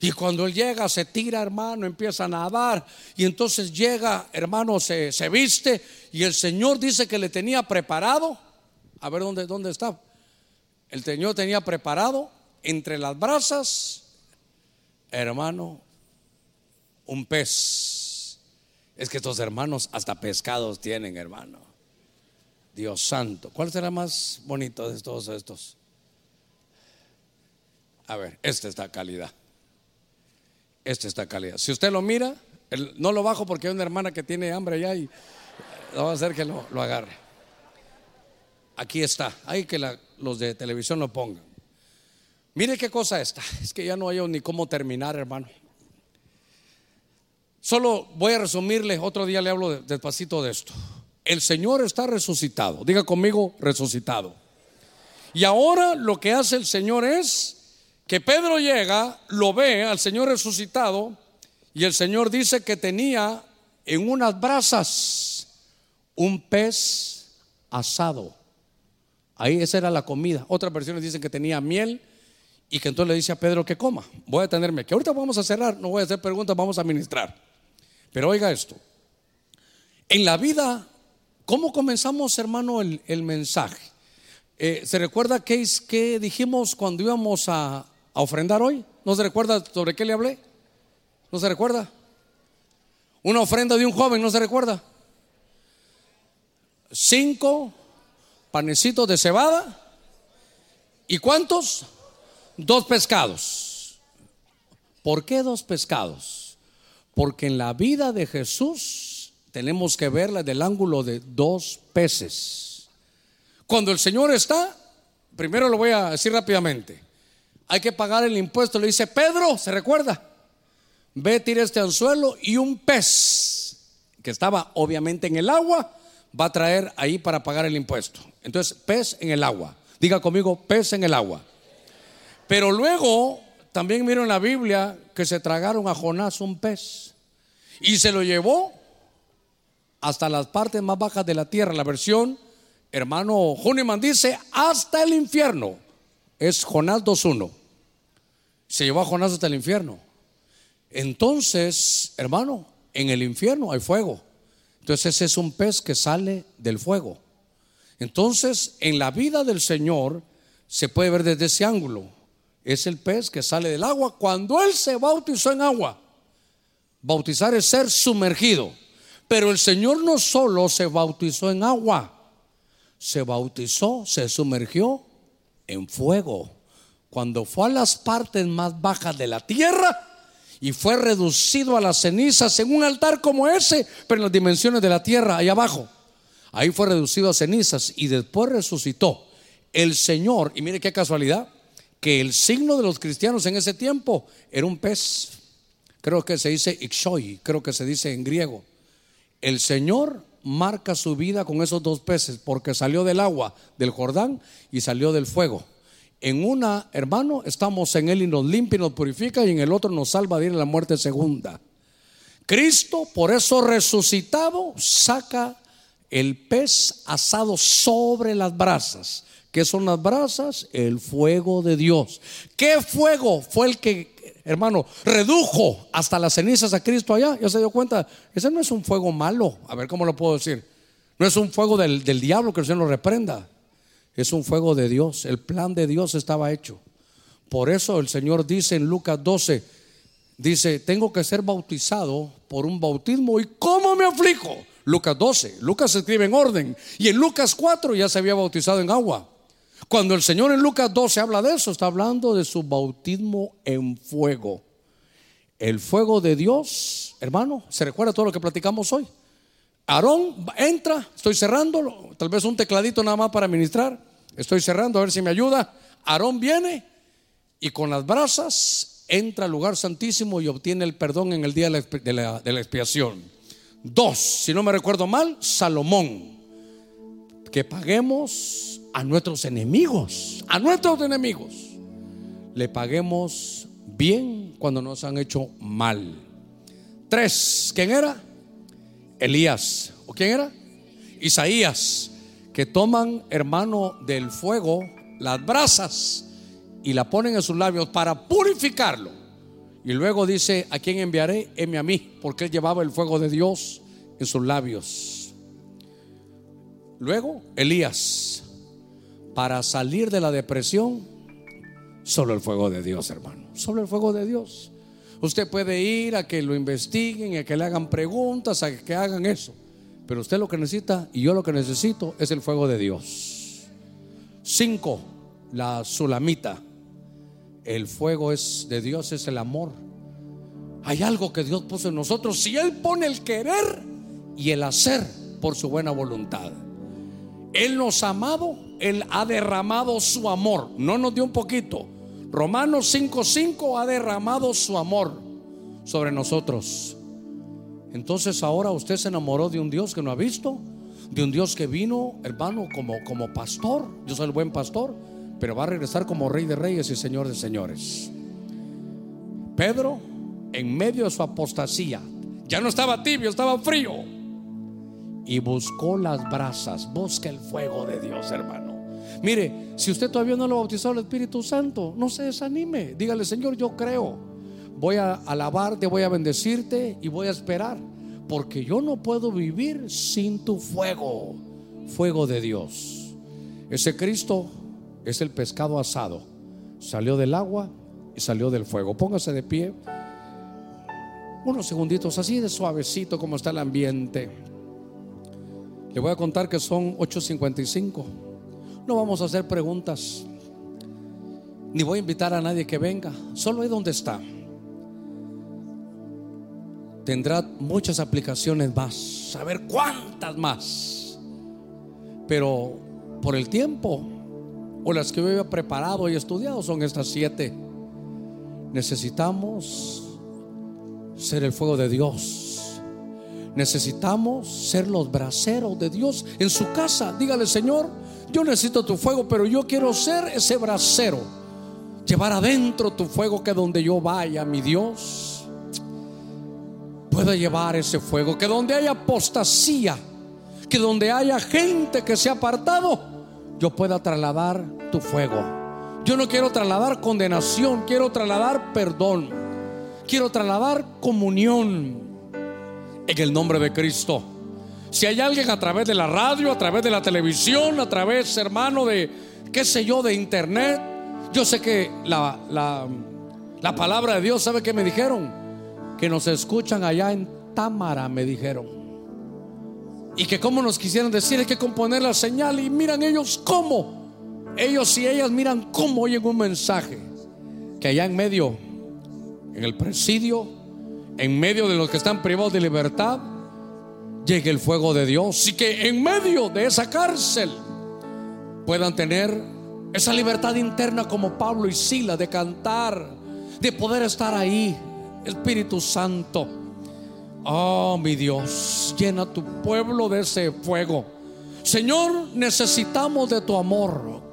Y cuando él llega, se tira, hermano, empieza a nadar. Y entonces llega, hermano, se, se, viste. Y el Señor dice que le tenía preparado. A ver dónde, dónde está. El Señor tenía preparado entre las brasas, hermano, un pez. Es que estos hermanos hasta pescados tienen, hermano. Dios santo. ¿Cuál será más bonito de todos estos? A ver, esta está calidad. Esta está calidad. Si usted lo mira, no lo bajo porque hay una hermana que tiene hambre allá y va a hacer que lo, agarre. Aquí está. Hay que los de televisión lo pongan. Mire qué cosa esta. Es que ya no hay ni cómo terminar, hermano. Solo voy a resumirle, otro día le hablo despacito de esto. El Señor está resucitado. Diga conmigo, resucitado. Y ahora lo que hace el Señor es que Pedro llega, lo ve al Señor resucitado y el Señor dice que tenía en unas brasas un pez asado. Ahí esa era la comida. Otras versiones dicen que tenía miel y que entonces le dice a Pedro que coma. Voy a tenerme que ahorita vamos a cerrar, no voy a hacer preguntas, vamos a ministrar. Pero oiga esto. En la vida, ¿cómo comenzamos, hermano, el, el mensaje? Eh, ¿Se recuerda qué, es- qué dijimos cuando íbamos a, a ofrendar hoy? ¿No se recuerda sobre qué le hablé? ¿No se recuerda? Una ofrenda de un joven, ¿no se recuerda? Cinco panecitos de cebada. ¿Y cuántos? Dos pescados. ¿Por qué dos pescados? Porque en la vida de Jesús tenemos que verla del ángulo de dos peces. Cuando el Señor está, primero lo voy a decir rápidamente, hay que pagar el impuesto. Le dice, Pedro, ¿se recuerda? Ve, tira este anzuelo y un pez que estaba obviamente en el agua va a traer ahí para pagar el impuesto. Entonces, pez en el agua. Diga conmigo, pez en el agua. Pero luego también miro en la Biblia que se tragaron a Jonás un pez y se lo llevó hasta las partes más bajas de la tierra. La versión, hermano Huniman dice, hasta el infierno. Es Jonás 2.1. Se llevó a Jonás hasta el infierno. Entonces, hermano, en el infierno hay fuego. Entonces ese es un pez que sale del fuego. Entonces, en la vida del Señor se puede ver desde ese ángulo. Es el pez que sale del agua cuando Él se bautizó en agua. Bautizar es ser sumergido. Pero el Señor no solo se bautizó en agua, se bautizó, se sumergió en fuego. Cuando fue a las partes más bajas de la tierra y fue reducido a las cenizas en un altar como ese, pero en las dimensiones de la tierra, ahí abajo. Ahí fue reducido a cenizas y después resucitó. El Señor, y mire qué casualidad, que el signo de los cristianos en ese tiempo era un pez. Creo que se dice ixoi, creo que se dice en griego. El Señor marca su vida con esos dos peces porque salió del agua del Jordán y salió del fuego. En una, hermano, estamos en Él y nos limpia y nos purifica y en el otro nos salva de la muerte segunda. Cristo, por eso resucitado, saca el pez asado sobre las brasas. ¿Qué son las brasas? El fuego de Dios. ¿Qué fuego fue el que, hermano, redujo hasta las cenizas a Cristo allá? ¿Ya se dio cuenta? Ese no es un fuego malo. A ver cómo lo puedo decir. No es un fuego del, del diablo que el Señor lo reprenda. Es un fuego de Dios. El plan de Dios estaba hecho. Por eso el Señor dice en Lucas 12, dice, tengo que ser bautizado por un bautismo. ¿Y cómo me aflijo? Lucas 12, Lucas escribe en orden. Y en Lucas 4 ya se había bautizado en agua. Cuando el Señor en Lucas 12 habla de eso, está hablando de su bautismo en fuego. El fuego de Dios, hermano, ¿se recuerda todo lo que platicamos hoy? Aarón entra, estoy cerrando, tal vez un tecladito nada más para ministrar. Estoy cerrando, a ver si me ayuda. Aarón viene y con las brasas entra al lugar santísimo y obtiene el perdón en el día de la, de la expiación. Dos, si no me recuerdo mal, Salomón. Que paguemos a nuestros enemigos, a nuestros enemigos. Le paguemos bien cuando nos han hecho mal. Tres, ¿quién era? Elías. ¿O quién era? Isaías. Que toman, hermano, del fuego las brasas y la ponen en sus labios para purificarlo. Y luego dice, ¿a quién enviaré? Heme a mí, porque él llevaba el fuego de Dios en sus labios. Luego, Elías, para salir de la depresión, solo el fuego de Dios, hermano, solo el fuego de Dios. Usted puede ir a que lo investiguen, a que le hagan preguntas, a que hagan eso. Pero usted lo que necesita y yo lo que necesito es el fuego de Dios. Cinco, la sulamita. El fuego es de Dios, es el amor. Hay algo que Dios puso en nosotros. Si Él pone el querer y el hacer por su buena voluntad. Él nos ha amado, Él ha derramado su amor. No nos dio un poquito. Romanos 5:5 ha derramado su amor sobre nosotros. Entonces ahora usted se enamoró de un Dios que no ha visto, de un Dios que vino, hermano, como, como pastor. Yo soy el buen pastor, pero va a regresar como rey de reyes y señor de señores. Pedro, en medio de su apostasía, ya no estaba tibio, estaba frío. Y buscó las brasas, busca el fuego de Dios, hermano. Mire, si usted todavía no lo ha bautizado el Espíritu Santo, no se desanime. Dígale, Señor, yo creo. Voy a alabarte, voy a bendecirte y voy a esperar. porque yo no puedo vivir sin tu fuego, fuego de Dios. Ese Cristo es el pescado asado. Salió del agua y salió del fuego. Póngase de pie. Unos segunditos así de suavecito como está el ambiente. Le voy a contar que son 8.55. No vamos a hacer preguntas. Ni voy a invitar a nadie que venga. Solo ahí donde está. Tendrá muchas aplicaciones más. Saber cuántas más. Pero por el tiempo o las que yo había preparado y estudiado son estas siete. Necesitamos ser el fuego de Dios. Necesitamos ser los braceros de Dios en su casa. Dígale, Señor, yo necesito tu fuego, pero yo quiero ser ese bracero. Llevar adentro tu fuego que donde yo vaya, mi Dios, pueda llevar ese fuego. Que donde haya apostasía, que donde haya gente que se ha apartado, yo pueda trasladar tu fuego. Yo no quiero trasladar condenación, quiero trasladar perdón. Quiero trasladar comunión en el nombre de Cristo. Si hay alguien a través de la radio, a través de la televisión, a través, hermano, de qué sé yo, de internet, yo sé que la, la, la palabra de Dios, ¿sabe qué me dijeron? Que nos escuchan allá en Támara, me dijeron. Y que como nos quisieran decir, hay que componer la señal. Y miran ellos cómo. Ellos y ellas miran cómo oyen un mensaje. Que allá en medio, en el presidio, en medio de los que están privados de libertad, llegue el fuego de Dios. Y que en medio de esa cárcel puedan tener esa libertad interna como Pablo y Sila de cantar, de poder estar ahí. Espíritu Santo. Oh, mi Dios, llena tu pueblo de ese fuego. Señor, necesitamos de tu amor.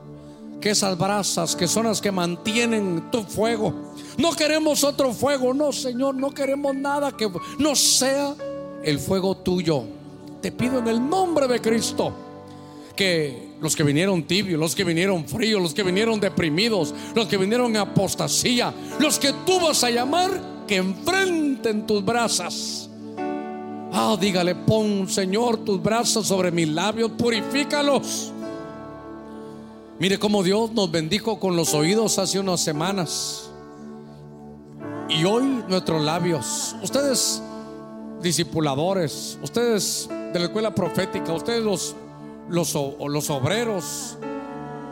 Que esas brasas que son las que mantienen tu fuego. No queremos otro fuego, no, Señor, no queremos nada que no sea el fuego tuyo. Te pido en el nombre de Cristo que los que vinieron tibios, los que vinieron fríos, los que vinieron deprimidos, los que vinieron en apostasía, los que tú vas a llamar, que enfrenten tus brasas. Ah, dígale, pon Señor tus brazos sobre mis labios, purifícalos. Mire cómo Dios nos bendijo con los oídos hace unas semanas. Y hoy nuestros labios, ustedes discipuladores, ustedes de la escuela profética, ustedes los los, los obreros,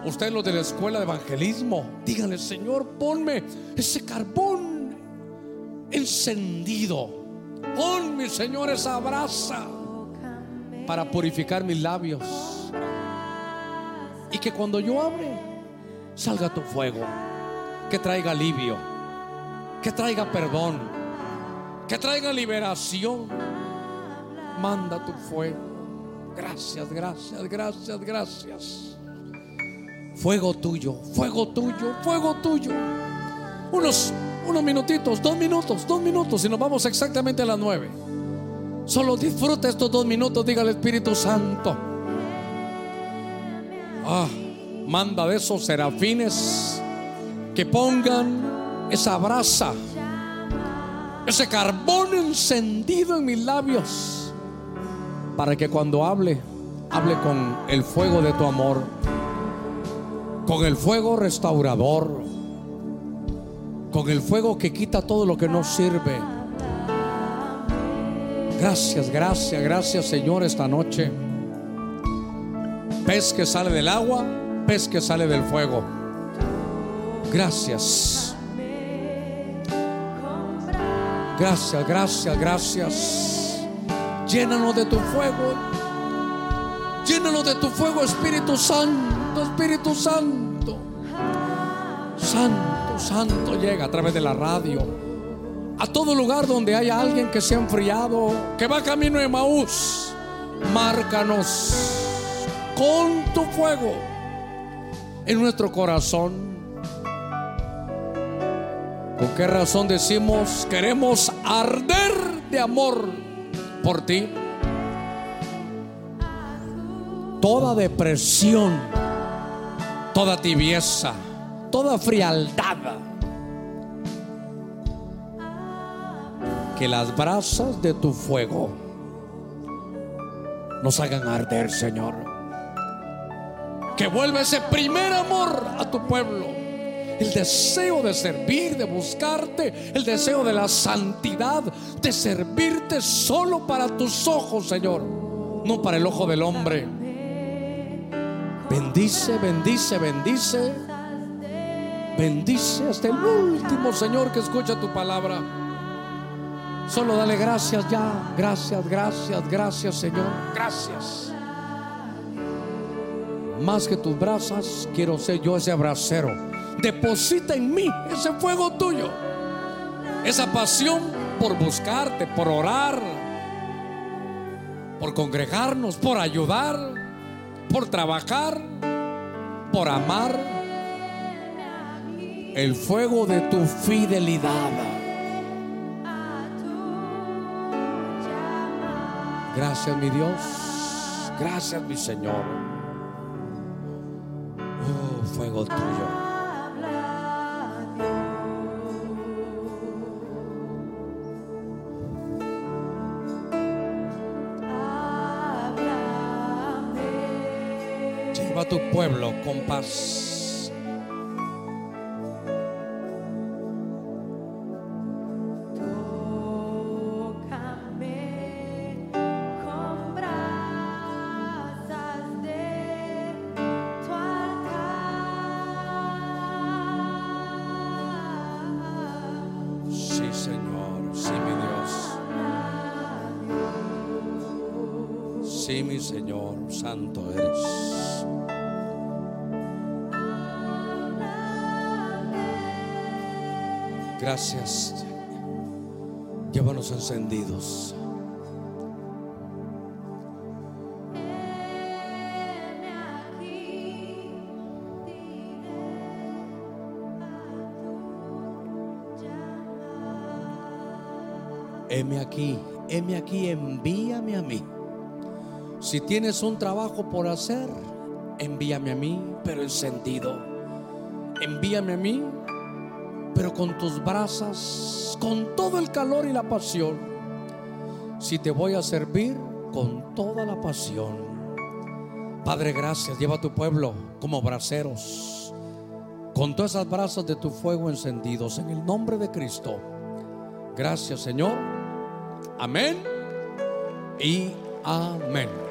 ustedes los de la escuela de evangelismo, díganle, Señor, ponme ese carbón encendido. Ponme, Señor, esa brasa para purificar mis labios. Y que cuando yo hable, salga tu fuego, que traiga alivio, que traiga perdón, que traiga liberación. Manda tu fuego. Gracias, gracias, gracias, gracias. Fuego tuyo, fuego tuyo, fuego tuyo. Unos, unos minutitos, dos minutos, dos minutos y nos vamos exactamente a las nueve. Solo disfruta estos dos minutos, diga el Espíritu Santo. Ah, manda de esos serafines que pongan esa brasa, ese carbón encendido en mis labios para que cuando hable, hable con el fuego de tu amor, con el fuego restaurador, con el fuego que quita todo lo que no sirve. Gracias, gracias, gracias Señor esta noche. Pez que sale del agua, pez que sale del fuego. Gracias. Gracias, gracias, gracias. Llénanos de tu fuego. Llénanos de tu fuego, Espíritu Santo, Espíritu Santo. Santo, Santo, llega a través de la radio. A todo lugar donde haya alguien que se ha enfriado, que va camino de Maús, márcanos con tu fuego en nuestro corazón. ¿Con qué razón decimos queremos arder de amor? por ti. Toda depresión, toda tibieza, toda frialdad. Que las brasas de tu fuego nos hagan arder, Señor. Que vuelva ese primer amor a tu pueblo. El deseo de servir, de buscarte, el deseo de la santidad, de servirte solo para tus ojos, Señor, no para el ojo del hombre. Bendice, bendice, bendice. Bendice hasta el último, Señor, que escucha tu palabra. Solo dale gracias ya. Gracias, gracias, gracias, Señor. Gracias. Más que tus brasas, quiero ser yo ese abracero. Deposita en mí ese fuego tuyo. Esa pasión por buscarte, por orar, por congregarnos, por ayudar, por trabajar, por amar. El fuego de tu fidelidad. Gracias mi Dios. Gracias mi Señor. Fuego tuyo. Lleva a tu pueblo con paz. Gracias. Llévanos encendidos. Heme aquí, heme aquí, envíame a mí. Si tienes un trabajo por hacer, envíame a mí, pero encendido. Envíame a mí, pero con tus brasas, con todo el calor y la pasión. Si te voy a servir, con toda la pasión. Padre, gracias. Lleva a tu pueblo como braceros, con todas esas brasas de tu fuego encendidos, en el nombre de Cristo. Gracias, Señor. Amén y amén.